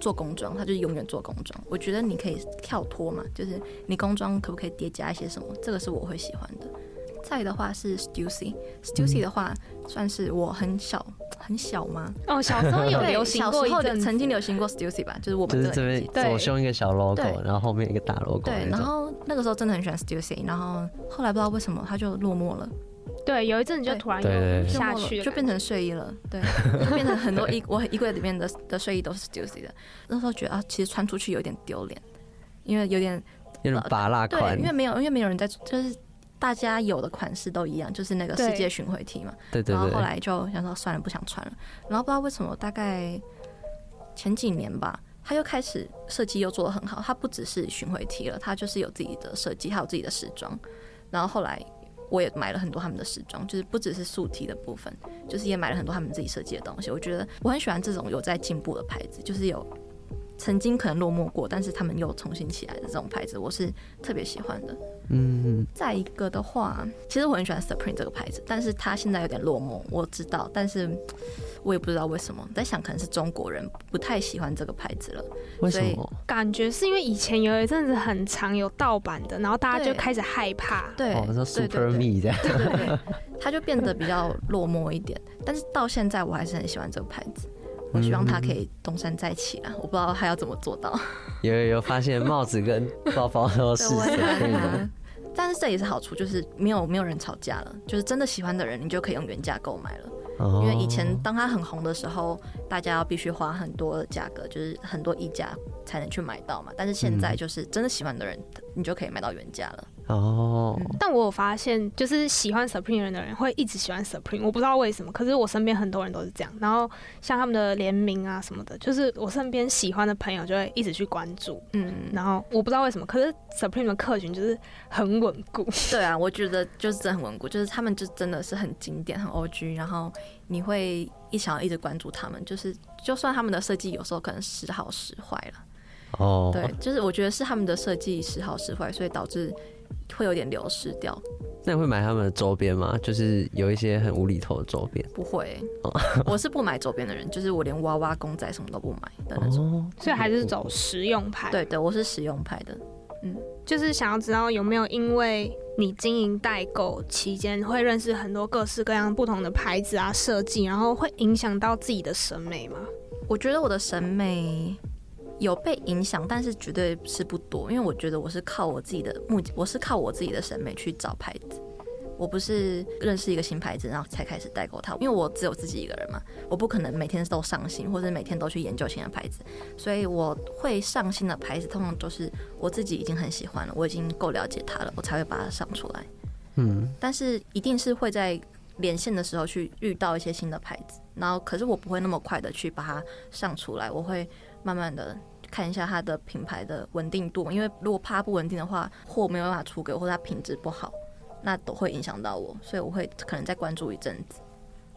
做工装，他就永远做工装。我觉得你可以跳脱嘛，就是你工装可不可以叠加一些什么？这个是我会喜欢的。再的话是 Stussy，Stussy 的话算是我很小很小吗？哦，小时候有流行过，小时候曾经流行过 Stussy 吧，就是我们这边左胸一个小 logo，然后后面一个大 logo。对，然后那个时候真的很喜欢 Stussy，然后后来不知道为什么他就落寞了。对，有一阵子就突然有下去了，就变成睡衣了。对，<laughs> 就变成很多衣我衣柜里面的的睡衣都是 Stussy 的。那时候觉得啊，其实穿出去有点丢脸，因为有点有点拔辣款，因为没有因为没有人在就是。大家有的款式都一样，就是那个世界巡回 T 嘛。对对对。然后后来就想说算了，不想穿了。然后不知道为什么，大概前几年吧，他又开始设计又做得很好。他不只是巡回 T 了，他就是有自己的设计，还有自己的时装。然后后来我也买了很多他们的时装，就是不只是素体的部分，就是也买了很多他们自己设计的东西。我觉得我很喜欢这种有在进步的牌子，就是有。曾经可能落寞过，但是他们又重新起来的这种牌子，我是特别喜欢的。嗯，再一个的话，其实我很喜欢 Supreme 这个牌子，但是它现在有点落寞，我知道，但是我也不知道为什么。在想，可能是中国人不太喜欢这个牌子了。为什么？感觉是因为以前有一阵子很长有盗版的，然后大家就开始害怕。对，哦，说 Super Me 这样。对对对，它就变得比较落寞一点。但是到现在，我还是很喜欢这个牌子。我希望他可以东山再起啊！我不知道他要怎么做到。<laughs> 有有有发现帽子跟包包都是的，但是这也是好处，就是没有没有人吵架了，就是真的喜欢的人，你就可以用原价购买了。因为以前当他很红的时候，大家要必须花很多的价格，就是很多溢价才能去买到嘛。但是现在就是真的喜欢的人，你就可以买到原价了。哦，但我有发现，就是喜欢 Supreme 的人会一直喜欢 Supreme，我不知道为什么。可是我身边很多人都是这样。然后像他们的联名啊什么的，就是我身边喜欢的朋友就会一直去关注。嗯，然后我不知道为什么，可是 Supreme 的客群就是很稳固。对啊，我觉得就是真的很稳固，就是他们就真的是很经典、很 OG，然后你会一想要一直关注他们，就是就算他们的设计有时候可能时好时坏了。哦，对，就是我觉得是他们的设计时好时坏，所以导致。会有点流失掉。那你会买他们的周边吗？就是有一些很无厘头的周边。不会，我是不买周边的人，<laughs> 就是我连娃娃、公仔什么都不买的那种。哦，所以还是走实用派。对对，我是实用派的。嗯，就是想要知道有没有因为你经营代购期间会认识很多各式各样不同的牌子啊、设计，然后会影响到自己的审美吗？我觉得我的审美。有被影响，但是绝对是不多，因为我觉得我是靠我自己的目，我是靠我自己的审美去找牌子，我不是认识一个新牌子然后才开始代购它，因为我只有自己一个人嘛，我不可能每天都上新，或者每天都去研究新的牌子，所以我会上新的牌子，通常都是我自己已经很喜欢了，我已经够了解它了，我才会把它上出来。嗯，但是一定是会在连线的时候去遇到一些新的牌子，然后可是我不会那么快的去把它上出来，我会。慢慢的看一下它的品牌的稳定度，因为如果怕不稳定的话，货没有办法出给我，或者它品质不好，那都会影响到我，所以我会可能再关注一阵子。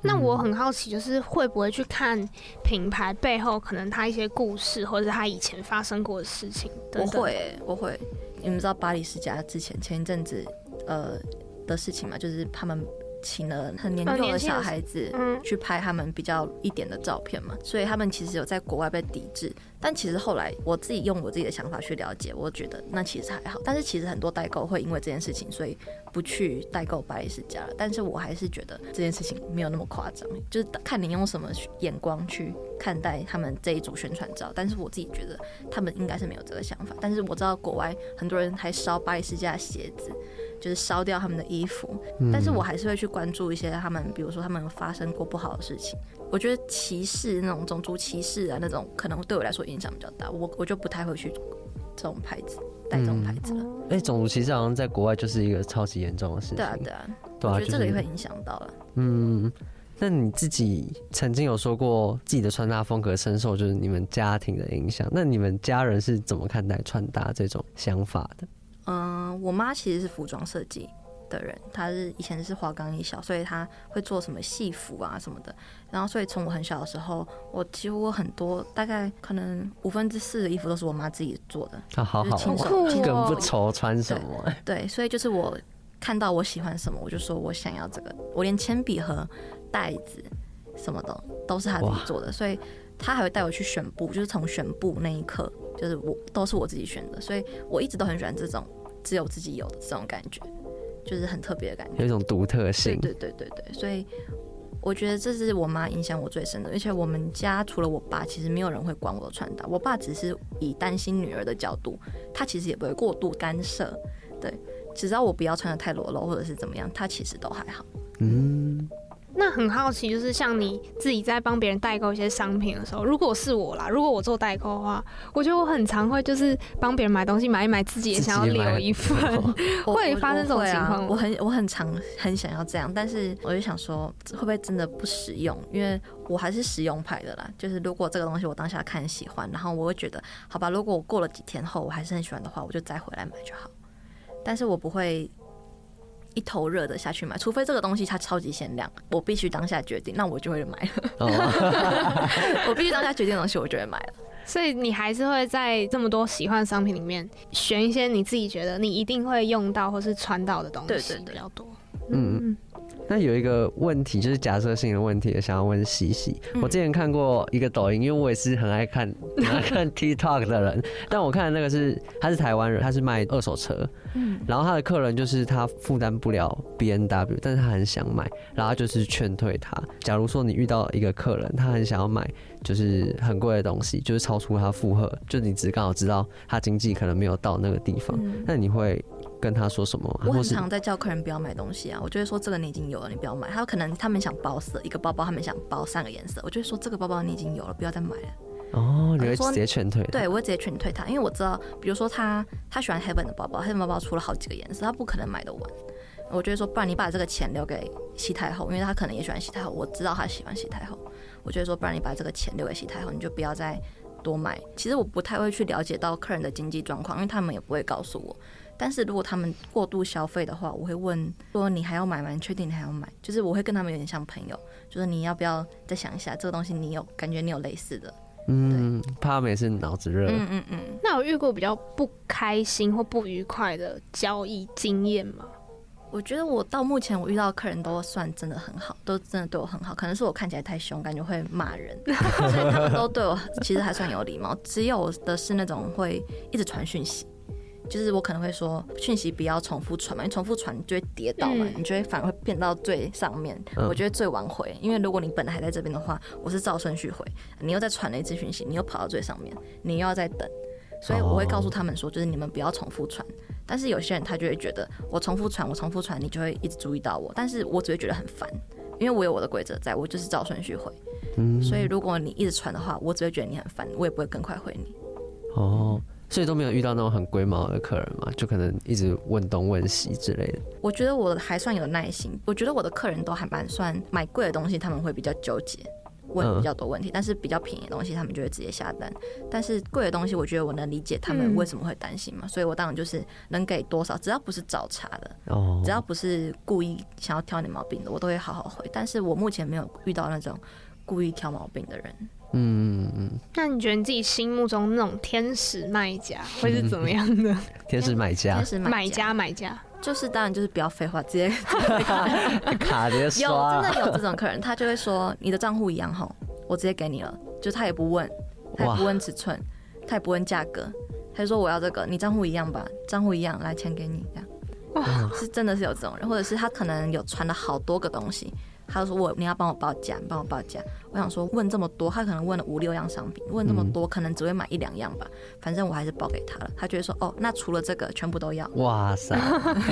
那我很好奇，就是会不会去看品牌背后可能它一些故事，或者是它以前发生过的事情等等？我会，我会。你们知道巴黎世家之前前一阵子呃的事情吗？就是他们。请了很年幼的小孩子去拍他们比较一点的照片嘛，所以他们其实有在国外被抵制。但其实后来我自己用我自己的想法去了解，我觉得那其实还好。但是其实很多代购会因为这件事情，所以不去代购巴黎世家了。但是我还是觉得这件事情没有那么夸张，就是看你用什么眼光去看待他们这一组宣传照。但是我自己觉得他们应该是没有这个想法。但是我知道国外很多人还烧巴黎世家的鞋子。就是烧掉他们的衣服，但是我还是会去关注一些他们，比如说他们有发生过不好的事情。我觉得歧视那种种族歧视啊，那种可能对我来说影响比较大，我我就不太会去这种牌子带这种牌子了。哎、嗯，种族歧视好像在国外就是一个超级严重的事情。对啊，对啊，对啊，我觉得这个也会影响到了。嗯，那你自己曾经有说过自己的穿搭风格深受就是你们家庭的影响，那你们家人是怎么看待穿搭这种想法的？嗯，我妈其实是服装设计的人，她是以前是华冈一小，所以她会做什么戏服啊什么的。然后，所以从我很小的时候，我几乎很多大概可能五分之四的衣服都是我妈自己做的。啊，好好，亲手根本不愁穿什么。对。对，所以就是我看到我喜欢什么，我就说我想要这个。我连铅笔盒、袋子什么的都是她自己做的，所以她还会带我去选布，就是从选布那一刻，就是我都是我自己选的，所以我一直都很喜欢这种。只有自己有的这种感觉，就是很特别的感觉，有一种独特性。对对对对对，所以我觉得这是我妈影响我最深的。而且我们家除了我爸，其实没有人会管我的穿搭。我爸只是以担心女儿的角度，他其实也不会过度干涉。对，只要我不要穿的太裸露或者是怎么样，他其实都还好。嗯。那很好奇，就是像你自己在帮别人代购一些商品的时候，如果是我啦，如果我做代购的话，我觉得我很常会就是帮别人买东西，买一买自己也想要留一份，<laughs> 会发生这种情况。我很我很常很想要这样，但是我就想说，会不会真的不实用？因为我还是实用派的啦。就是如果这个东西我当下看喜欢，然后我会觉得，好吧，如果我过了几天后我还是很喜欢的话，我就再回来买就好。但是我不会。一头热的下去买，除非这个东西它超级限量，我必须当下决定，那我就会买了。Oh. <laughs> 我必须当下决定的东西，我就会买了。所以你还是会在这么多喜欢的商品里面选一些你自己觉得你一定会用到或是穿到的东西，对对对，比较多。嗯。那有一个问题，就是假设性的问题，想要问西西。我之前看过一个抖音，因为我也是很爱看 <laughs> 很爱看 TikTok 的人，但我看的那个是他是台湾人，他是卖二手车，嗯，然后他的客人就是他负担不了 B N W，但是他很想买，然后他就是劝退他。假如说你遇到一个客人，他很想要买就是很贵的东西，就是超出他负荷，就你只刚好知道他经济可能没有到那个地方，那你会？跟他说什么？我很常在叫客人不要买东西啊，我就会说这个你已经有了，你不要买。他可能他们想包色，一个包包他们想包三个颜色，我就会说这个包包你已经有了，不要再买了。哦，你会直接劝退？对，我会直接劝退他，因为我知道，比如说他他喜欢 Heaven 的包包，Heaven 包包出了好几个颜色，他不可能买得完。我就会说，不然你把这个钱留给西太后，因为他可能也喜欢西太后，我知道他喜欢西太后。我就会说，不然你把这个钱留给西太后，你就不要再多买。其实我不太会去了解到客人的经济状况，因为他们也不会告诉我。但是如果他们过度消费的话，我会问说，你还要买吗？你确定你还要买？就是我会跟他们有点像朋友，就是你要不要再想一下这个东西？你有感觉你有类似的？嗯，怕他们也是脑子热。嗯嗯嗯。那有遇过比较不开心或不愉快的交易经验吗？我觉得我到目前我遇到的客人都算真的很好，都真的对我很好。可能是我看起来太凶，感觉会骂人，<laughs> 所以他们都对我其实还算有礼貌。只有的是那种会一直传讯息。就是我可能会说讯息不要重复传嘛，因为重复传你就会跌倒嘛，你就会反而会变到最上面。我觉得最晚回，因为如果你本来还在这边的话，我是照顺序回，你又再传了一次讯息，你又跑到最上面，你又要再等，所以我会告诉他们说，就是你们不要重复传。但是有些人他就会觉得我重复传，我重复传，你就会一直注意到我，但是我只会觉得很烦，因为我有我的规则在，我就是照顺序回。所以如果你一直传的话，我只会觉得你很烦，我也不会更快回你。哦。所以都没有遇到那种很龟毛的客人嘛，就可能一直问东问西之类的。我觉得我还算有耐心，我觉得我的客人都还蛮算买贵的东西，他们会比较纠结，问比较多问题。嗯、但是比较便宜的东西，他们就会直接下单。但是贵的东西，我觉得我能理解他们为什么会担心嘛，嗯、所以我当然就是能给多少，只要不是找茬的，哦，只要不是故意想要挑你毛病的，我都会好好回。但是我目前没有遇到那种故意挑毛病的人。嗯嗯嗯，那你觉得你自己心目中那种天使卖家会是怎么样的？<laughs> 天使买家，天使买家，买家，就是当然就是不要废话，直接 <laughs> 卡直接刷。有真的有这种客人，他就会说你的账户一样吼，我直接给你了，就他也不问，他也不问尺寸，他也不问价格，他就说我要这个，你账户一样吧，账户一样，来钱给你这样。哇，是真的是有这种人，或者是他可能有传了好多个东西。他就说我你要帮我报价，帮我报价。我想说问这么多，他可能问了五六样商品，问这么多，可能只会买一两样吧。反正我还是报给他了。他觉得说哦，那除了这个，全部都要。哇塞，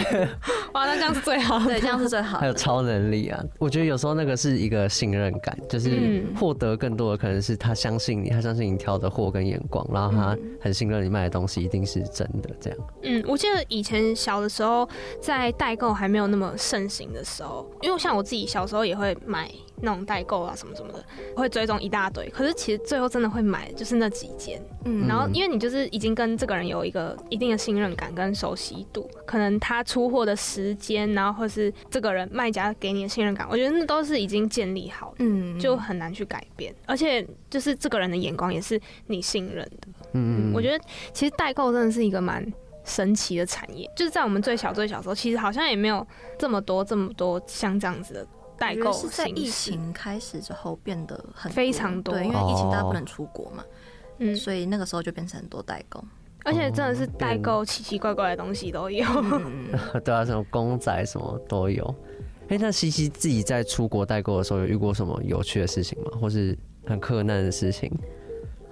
<laughs> 哇，那这样是最好，<laughs> 对，这样是最好。还有超能力啊！我觉得有时候那个是一个信任感，就是获得更多的可能是他相信你，他相信你挑的货跟眼光，然后他很信任你卖的东西一定是真的。这样。嗯，我记得以前小的时候，在代购还没有那么盛行的时候，因为像我自己小时候。也会买那种代购啊什么什么的，会追踪一大堆。可是其实最后真的会买就是那几间，嗯，然后因为你就是已经跟这个人有一个一定的信任感跟熟悉度，可能他出货的时间，然后或是这个人卖家给你的信任感，我觉得那都是已经建立好的，嗯，就很难去改变。而且就是这个人的眼光也是你信任的，嗯，我觉得其实代购真的是一个蛮神奇的产业。就是在我们最小最小的时候，其实好像也没有这么多这么多像这样子的。代购是在疫情开始之后变得很非常多，对，因为疫情大家不能出国嘛，嗯，所以那个时候就变成很多代购，而且真的是代购奇奇怪怪的东西都有，<laughs> 对啊，什么公仔什么都有。哎，那西西自己在出国代购的时候有遇过什么有趣的事情吗？或是很困难的事情？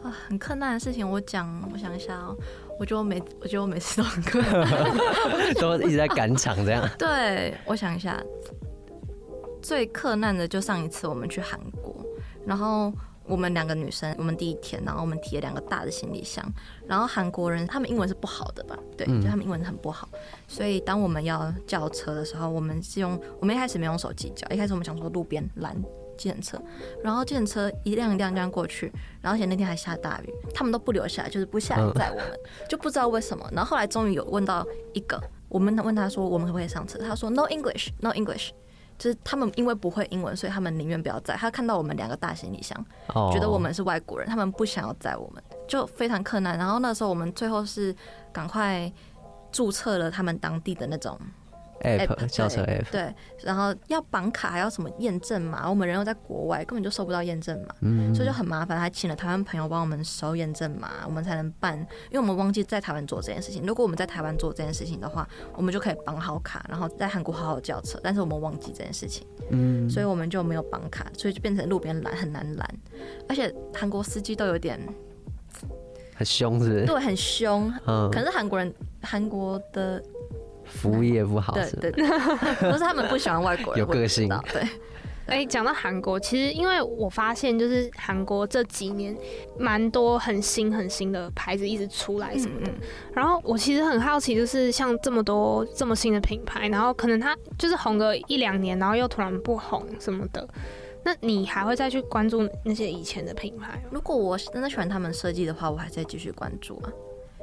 啊，很困难的事情，我讲，我想一下哦，我觉得我每，我觉得我每次都很困难，<laughs> 都一直在赶场这样。<laughs> 对，我想一下。最克难的就上一次我们去韩国，然后我们两个女生，我们第一天，然后我们提了两个大的行李箱，然后韩国人他们英文是不好的吧？对，就他们英文很不好，所以当我们要叫车的时候，我们是用我们一开始没用手机叫，一开始我们想说路边拦计程车，然后计程车一辆一辆这样过去，然后而且那天还下大雨，他们都不留下来，就是不下来载我们，就不知道为什么。然后后来终于有问到一个，我们问他说我们可不可以上车，他说 No English，No English。就是他们因为不会英文，所以他们宁愿不要载。他看到我们两个大行李箱，oh. 觉得我们是外国人，他们不想要载我们，就非常困难。然后那时候我们最后是赶快注册了他们当地的那种。App 叫车 app 对，然后要绑卡，还要什么验证码？我们人又在国外，根本就收不到验证码，嗯，所以就很麻烦。还请了台湾朋友帮我们收验证码，我们才能办。因为我们忘记在台湾做这件事情。如果我们在台湾做这件事情的话，我们就可以绑好卡，然后在韩国好好叫车。但是我们忘记这件事情，嗯，所以我们就没有绑卡，所以就变成路边拦很难拦，而且韩国司机都有点很凶，是不是？对，很凶。嗯，可是韩国人，韩国的。服务业不好，对对对，<laughs> 不是他们不喜欢外国人，<laughs> 有个性。对，<laughs> 哎，讲到韩国，其实因为我发现，就是韩国这几年蛮多很新很新的牌子一直出来什么的。然后我其实很好奇，就是像这么多这么新的品牌，然后可能它就是红个一两年，然后又突然不红什么的。那你还会再去关注那些以前的品牌？如果我真的喜欢他们设计的话，我还在继续关注啊。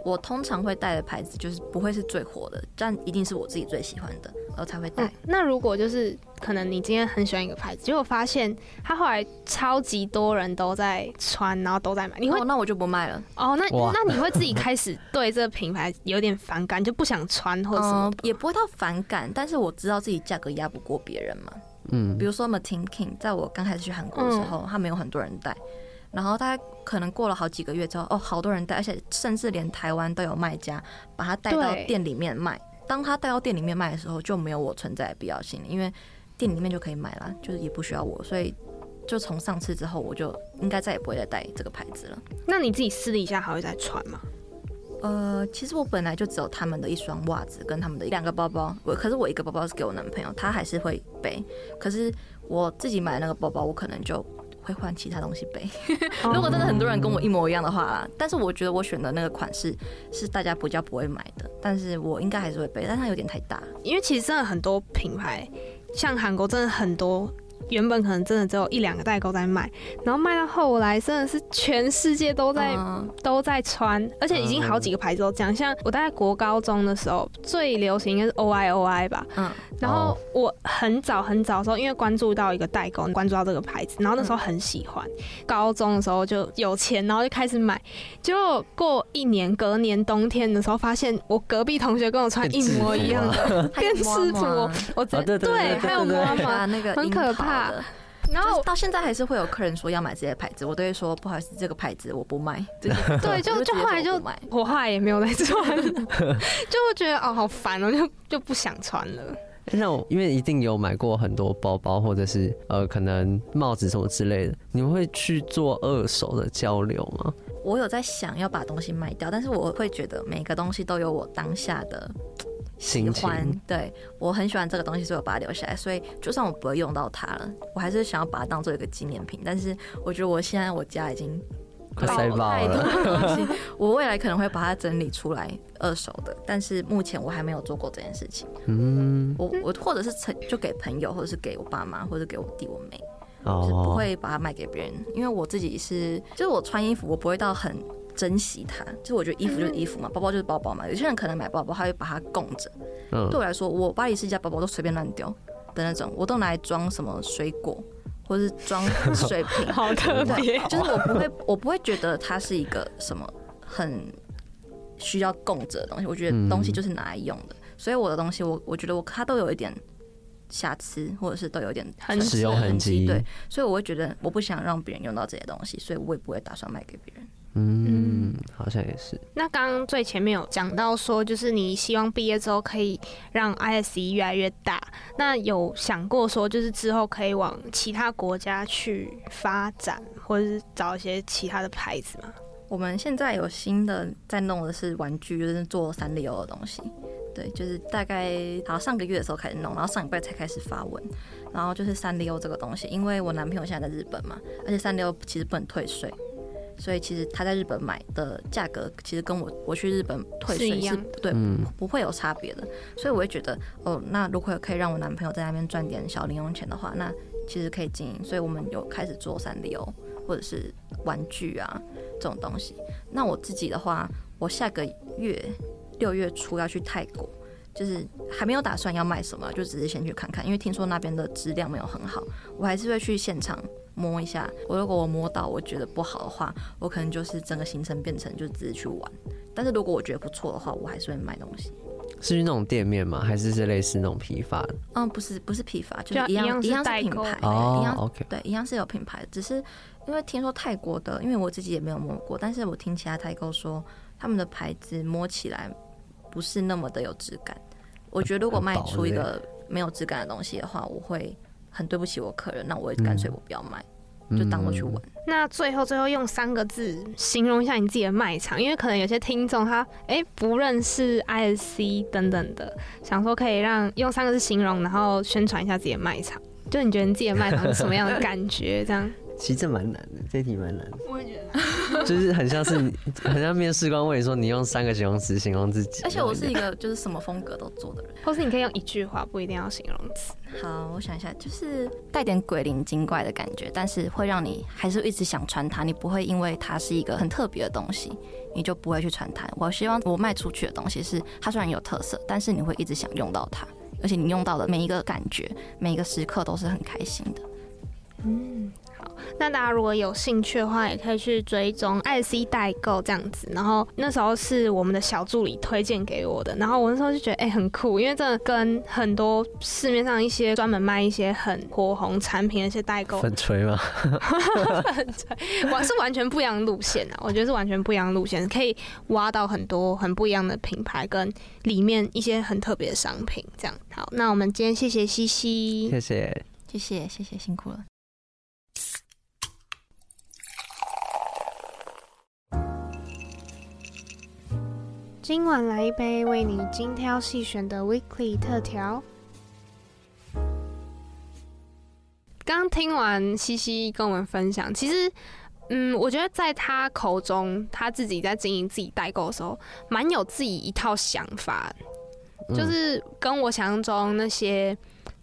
我通常会带的牌子就是不会是最火的，但一定是我自己最喜欢的，我才会带。嗯。那如果就是可能你今天很喜欢一个牌子，结果发现它后来超级多人都在穿，然后都在买，你会？哦，那我就不卖了。哦，那那你会自己开始对这个品牌有点反感，就不想穿或者什么？嗯，也不会到反感，但是我知道自己价格压不过别人嘛。嗯，比如说 Martine King，在我刚开始去韩国的时候，他没有很多人带。然后大概可能过了好几个月之后，哦，好多人带，而且甚至连台湾都有卖家把它带到店里面卖。当他带到店里面卖的时候，就没有我存在的必要性，因为店里面就可以买了，就是也不需要我。所以就从上次之后，我就应该再也不会再带这个牌子了。那你自己私底下还会再穿吗？呃，其实我本来就只有他们的一双袜子跟他们的两个包包，我可是我一个包包是给我男朋友，他还是会背。可是我自己买那个包包，我可能就。会换其他东西背，<laughs> 如果真的很多人跟我一模一样的话，但是我觉得我选的那个款式是大家比较不会买的，但是我应该还是会背，但它有点太大，因为其实真的很多品牌，像韩国真的很多原本可能真的只有一两个代购在卖，然后卖到后来真的是全世界都在、嗯、都在穿，而且已经好几个牌子都这样。像我大概国高中的时候，最流行应该是 O I O I 吧。嗯。然后我很早很早的时候，因为关注到一个代购，关注到这个牌子，然后那时候很喜欢。高中的时候就有钱，然后就开始买。结果过一年，隔年冬天的时候，发现我隔壁同学跟我穿一模一样的变制服，我真的对，还有妈妈那个很可怕。然后到现在还是会有客人说要买这些牌子，我都会说不好意思，这个牌子我不卖。对，就就后来就我后来也没有再穿，就觉得哦好烦哦，就就不想穿了。那我因为一定有买过很多包包或者是呃可能帽子什么之类的，你们会去做二手的交流吗？我有在想要把东西卖掉，但是我会觉得每个东西都有我当下的。喜欢，对，我很喜欢这个东西，所以我把它留下来。所以就算我不会用到它了，我还是想要把它当做一个纪念品。但是我觉得我现在我家已经快塞爆了，我未来可能会把它整理出来二手的，但是目前我还没有做过这件事情。嗯，我我或者是成就给朋友，或者是给我爸妈，或者给我弟我妹，就是不会把它卖给别人，因为我自己是，就是我穿衣服我不会到很。珍惜它，就我觉得衣服就是衣服嘛，包包就是包包嘛。有些人可能买包包，他会把它供着。对我来说，我巴黎世家包包都随便乱丢的那种，我都拿来装什么水果，或是装水瓶。<laughs> 好特别，就是我不会，我不会觉得它是一个什么很需要供着的东西。我觉得东西就是拿来用的，所以我的东西，我我觉得我它都有一点瑕疵，或者是都有点很使用痕迹。对，所以我会觉得我不想让别人用到这些东西，所以我也不会打算卖给别人。嗯，好像也是。那刚刚最前面有讲到说，就是你希望毕业之后可以让 ISE 越来越大。那有想过说，就是之后可以往其他国家去发展，或者是找一些其他的牌子吗？我们现在有新的在弄的是玩具，就是做三丽鸥的东西。对，就是大概好像上个月的时候开始弄，然后上礼拜才开始发文。然后就是三丽鸥这个东西，因为我男朋友现在在日本嘛，而且三丽鸥其实不能退税。所以其实他在日本买的价格，其实跟我我去日本退税是对，不会有差别的。所以我会觉得，哦，那如果可以让我男朋友在那边赚点小零用钱的话，那其实可以经营。所以我们有开始做三丽鸥或者是玩具啊这种东西。那我自己的话，我下个月六月初要去泰国，就是还没有打算要卖什么，就只是先去看看，因为听说那边的质量没有很好，我还是会去现场。摸一下，我如果我摸到我觉得不好的话，我可能就是整个行程变成就只是去玩。但是如果我觉得不错的话，我还是会买东西。是去那种店面吗？还是是类似那种批发的？嗯，不是，不是批发，就是一样一样是品牌，哦，一样 OK，对，一样是有品牌。只是因为听说泰国的，因为我自己也没有摸过，但是我听其他代购说，他们的牌子摸起来不是那么的有质感。我觉得如果卖出一个没有质感的东西的话，我会。很对不起我客人，那我也干脆我不要卖，嗯、就当我去玩。那最后最后用三个字形容一下你自己的卖场，因为可能有些听众他哎、欸、不认识 ISC 等等的，想说可以让用三个字形容，然后宣传一下自己的卖场。就你觉得你自己的卖场是什么样的感觉？这样。其实这蛮难的，这题蛮难的。我也觉得，就是很像是，很像面试官问你说，你用三个形容词形容自己。而且我是一个 <laughs> 就是什么风格都做的人，或是你可以用一句话，不一定要形容词。好，我想一下，就是带点鬼灵精怪的感觉，但是会让你还是一直想穿它，你不会因为它是一个很特别的东西，你就不会去穿它。我希望我卖出去的东西是，它虽然有特色，但是你会一直想用到它，而且你用到的每一个感觉，每一个时刻都是很开心的。嗯。那大家如果有兴趣的话，也可以去追踪 ISC 代购这样子。然后那时候是我们的小助理推荐给我的，然后我那时候就觉得哎、欸、很酷，因为真的跟很多市面上一些专门卖一些很火红产品的一些代购 <laughs> 粉锤吗？<laughs> 粉锤，我是完全不一样的路线啊！我觉得是完全不一样的路线，可以挖到很多很不一样的品牌跟里面一些很特别的商品。这样好，那我们今天谢谢西西，谢谢，谢谢，谢谢，辛苦了。今晚来一杯为你精挑细选的 Weekly 特调。刚听完西西跟我们分享，其实，嗯，我觉得在他口中，他自己在经营自己代购的时候，蛮有自己一套想法，就是跟我想象中那些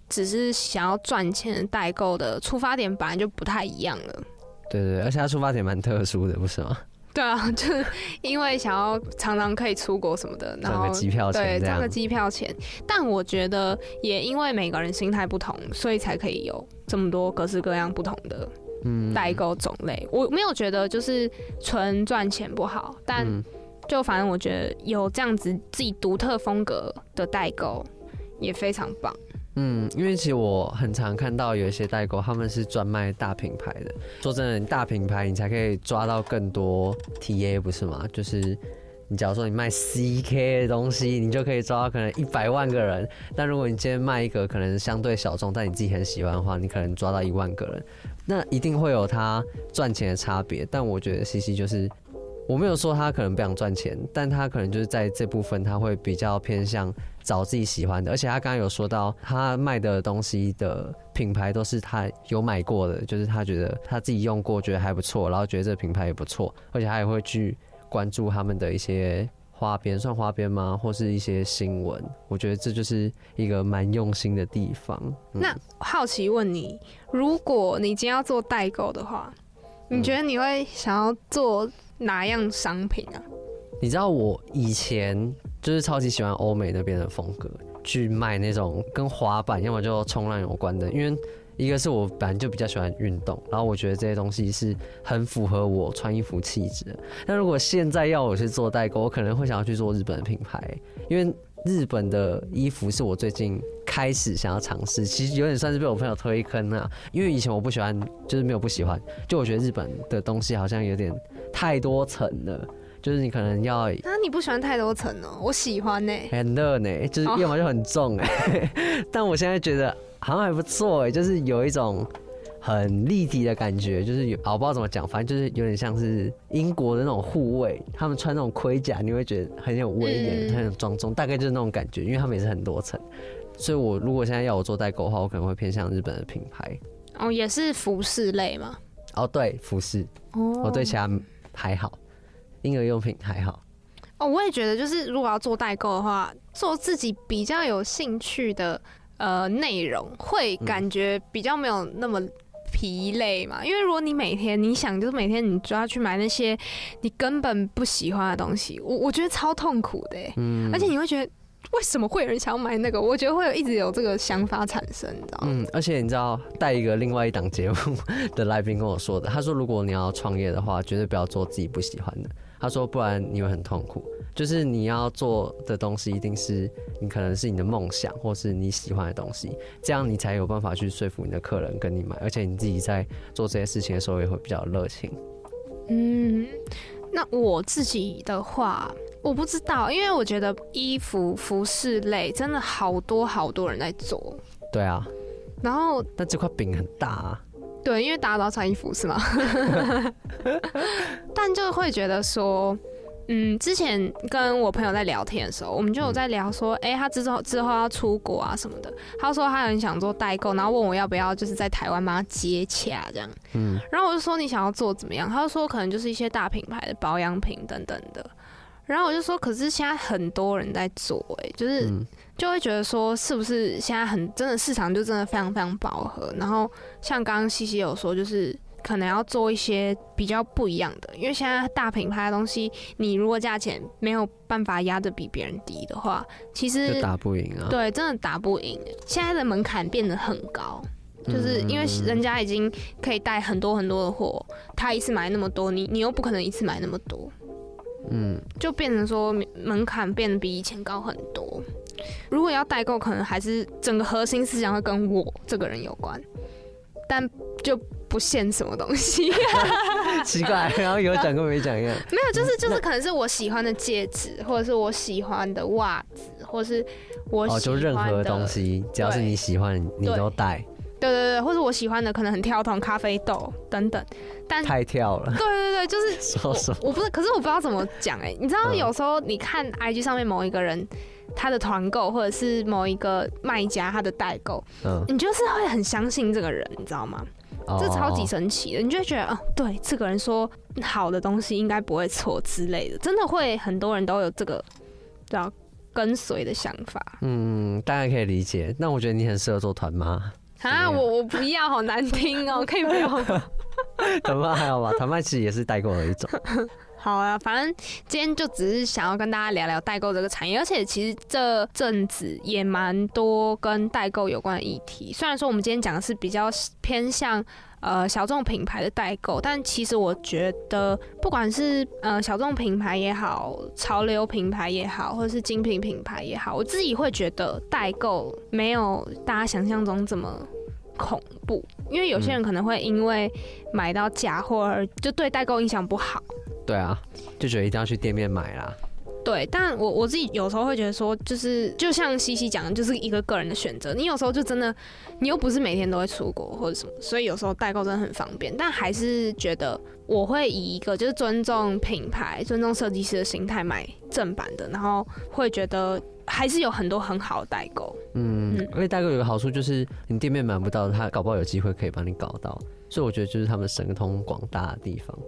只是想要赚钱代购的出发点本来就不太一样了。对对，而且他出发点蛮特殊的，不是吗？对啊，<laughs> 就是因为想要常常可以出国什么的，然后机票钱，对，赚个机票钱。但我觉得也因为每个人心态不同，所以才可以有这么多各式各样不同的代购种类。嗯、我没有觉得就是纯赚钱不好，但就反正我觉得有这样子自己独特风格的代购也非常棒。嗯，因为其实我很常看到有一些代购，他们是专卖大品牌的。说真的，大品牌你才可以抓到更多 TA，不是吗？就是你假如说你卖 CK 的东西，你就可以抓到可能一百万个人。但如果你今天卖一个可能相对小众，但你自己很喜欢的话，你可能抓到一万个人。那一定会有它赚钱的差别。但我觉得 CC 就是。我没有说他可能不想赚钱，但他可能就是在这部分他会比较偏向找自己喜欢的，而且他刚刚有说到他卖的东西的品牌都是他有买过的，就是他觉得他自己用过觉得还不错，然后觉得这个品牌也不错，而且他也会去关注他们的一些花边，算花边吗？或是一些新闻？我觉得这就是一个蛮用心的地方。嗯、那好奇问你，如果你今天要做代购的话，你觉得你会想要做？哪样商品啊？你知道我以前就是超级喜欢欧美那边的风格，去卖那种跟滑板要么就冲浪有关的。因为一个是我本来就比较喜欢运动，然后我觉得这些东西是很符合我穿衣服气质的。但如果现在要我去做代购，我可能会想要去做日本的品牌，因为日本的衣服是我最近开始想要尝试。其实有点算是被我朋友推坑啊，因为以前我不喜欢，就是没有不喜欢，就我觉得日本的东西好像有点。太多层了，就是你可能要啊，你不喜欢太多层哦？我喜欢呢，很热呢，就是要么就很重哎，<laughs> 但我现在觉得好像还不错哎，就是有一种很立体的感觉，就是有，我不知道怎么讲，反正就是有点像是英国的那种护卫，他们穿那种盔甲，你会觉得很有威严，很有庄重，大概就是那种感觉，因为他们也是很多层，所以我如果现在要我做代购的话，我可能会偏向日本的品牌。哦，也是服饰类吗？哦，对，服饰。哦，我对其他。还好，婴儿用品还好。哦，我也觉得，就是如果要做代购的话，做自己比较有兴趣的呃内容，会感觉比较没有那么疲累嘛。因为如果你每天你想，就是每天你就要去买那些你根本不喜欢的东西，我我觉得超痛苦的。嗯，而且你会觉得。为什么会有人想要买那个？我觉得会有一直有这个想法产生，你知道吗？嗯，而且你知道带一个另外一档节目的来宾跟我说的，他说如果你要创业的话，绝对不要做自己不喜欢的。他说不然你会很痛苦。就是你要做的东西一定是你可能是你的梦想，或是你喜欢的东西，这样你才有办法去说服你的客人跟你买，而且你自己在做这些事情的时候也会比较热情。嗯，那我自己的话。我不知道，因为我觉得衣服服饰类真的好多好多人在做。对啊，然后但这块饼很大啊。对，因为大家都要穿衣服是吗？<laughs> <laughs> 但就会觉得说，嗯，之前跟我朋友在聊天的时候，我们就有在聊说，哎、嗯欸，他之后之后要出国啊什么的。他说他很想做代购，然后问我要不要就是在台湾帮他接洽这样。嗯，然后我就说你想要做怎么样？他就说可能就是一些大品牌的保养品等等的。然后我就说，可是现在很多人在做，哎，就是就会觉得说，是不是现在很真的市场就真的非常非常饱和？然后像刚刚西西有说，就是可能要做一些比较不一样的，因为现在大品牌的东西，你如果价钱没有办法压得比别人低的话，其实打不赢啊。对，真的打不赢。现在的门槛变得很高，就是因为人家已经可以带很多很多的货，他一次买那么多，你你又不可能一次买那么多。嗯，就变成说门槛变得比以前高很多。如果要代购，可能还是整个核心思想会跟我这个人有关，但就不限什么东西。<laughs> 奇怪，然后有讲跟没讲一样。没有，就是就是可能是我喜欢的戒指，或者是我喜欢的袜子，或者是我喜欢的哦，就任何东西，只要是你喜欢，你都带。对对对，或者我喜欢的可能很跳动，咖啡豆等等，但太跳了。对对对，就是 <laughs> 说说我，我不是，可是我不知道怎么讲哎、欸。你知道有时候你看 IG 上面某一个人他的团购，或者是某一个卖家他的代购，嗯，你就是会很相信这个人，你知道吗？哦、这超级神奇的，你就会觉得，哦，对，这个人说好的东西应该不会错之类的，真的会很多人都有这个叫跟随的想法。嗯，大概可以理解。那我觉得你很适合做团妈啊！我我不要，好难听哦，<laughs> 可以不要吗？<laughs> 团妈还好吧？谈判其实也是代购的一种。<laughs> 好啊，反正今天就只是想要跟大家聊聊代购这个产业，而且其实这阵子也蛮多跟代购有关的议题。虽然说我们今天讲的是比较偏向呃小众品牌的代购，但其实我觉得不管是呃小众品牌也好，潮流品牌也好，或者是精品品牌也好，我自己会觉得代购没有大家想象中这么恐怖，因为有些人可能会因为买到假货而就对代购印象不好。对啊，就觉得一定要去店面买啦。对，但我我自己有时候会觉得说，就是就像西西讲的，就是一个个人的选择。你有时候就真的，你又不是每天都会出国或者什么，所以有时候代购真的很方便。但还是觉得我会以一个就是尊重品牌、尊重设计师的心态买正版的，然后会觉得还是有很多很好的代购。嗯，嗯，而且代购有个好处就是你店面买不到，他搞不好有机会可以帮你搞到。所以我觉得就是他们神通广大的地方。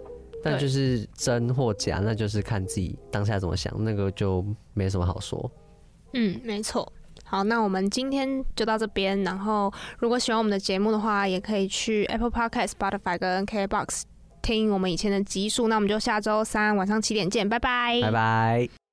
但就是真或假，那就是看自己当下怎么想，那个就没什么好说。嗯，没错。好，那我们今天就到这边。然后，如果喜欢我们的节目的话，也可以去 Apple Podcast、Spotify 跟 KBox 听我们以前的集数。那我们就下周三晚上七点见，拜拜，拜拜。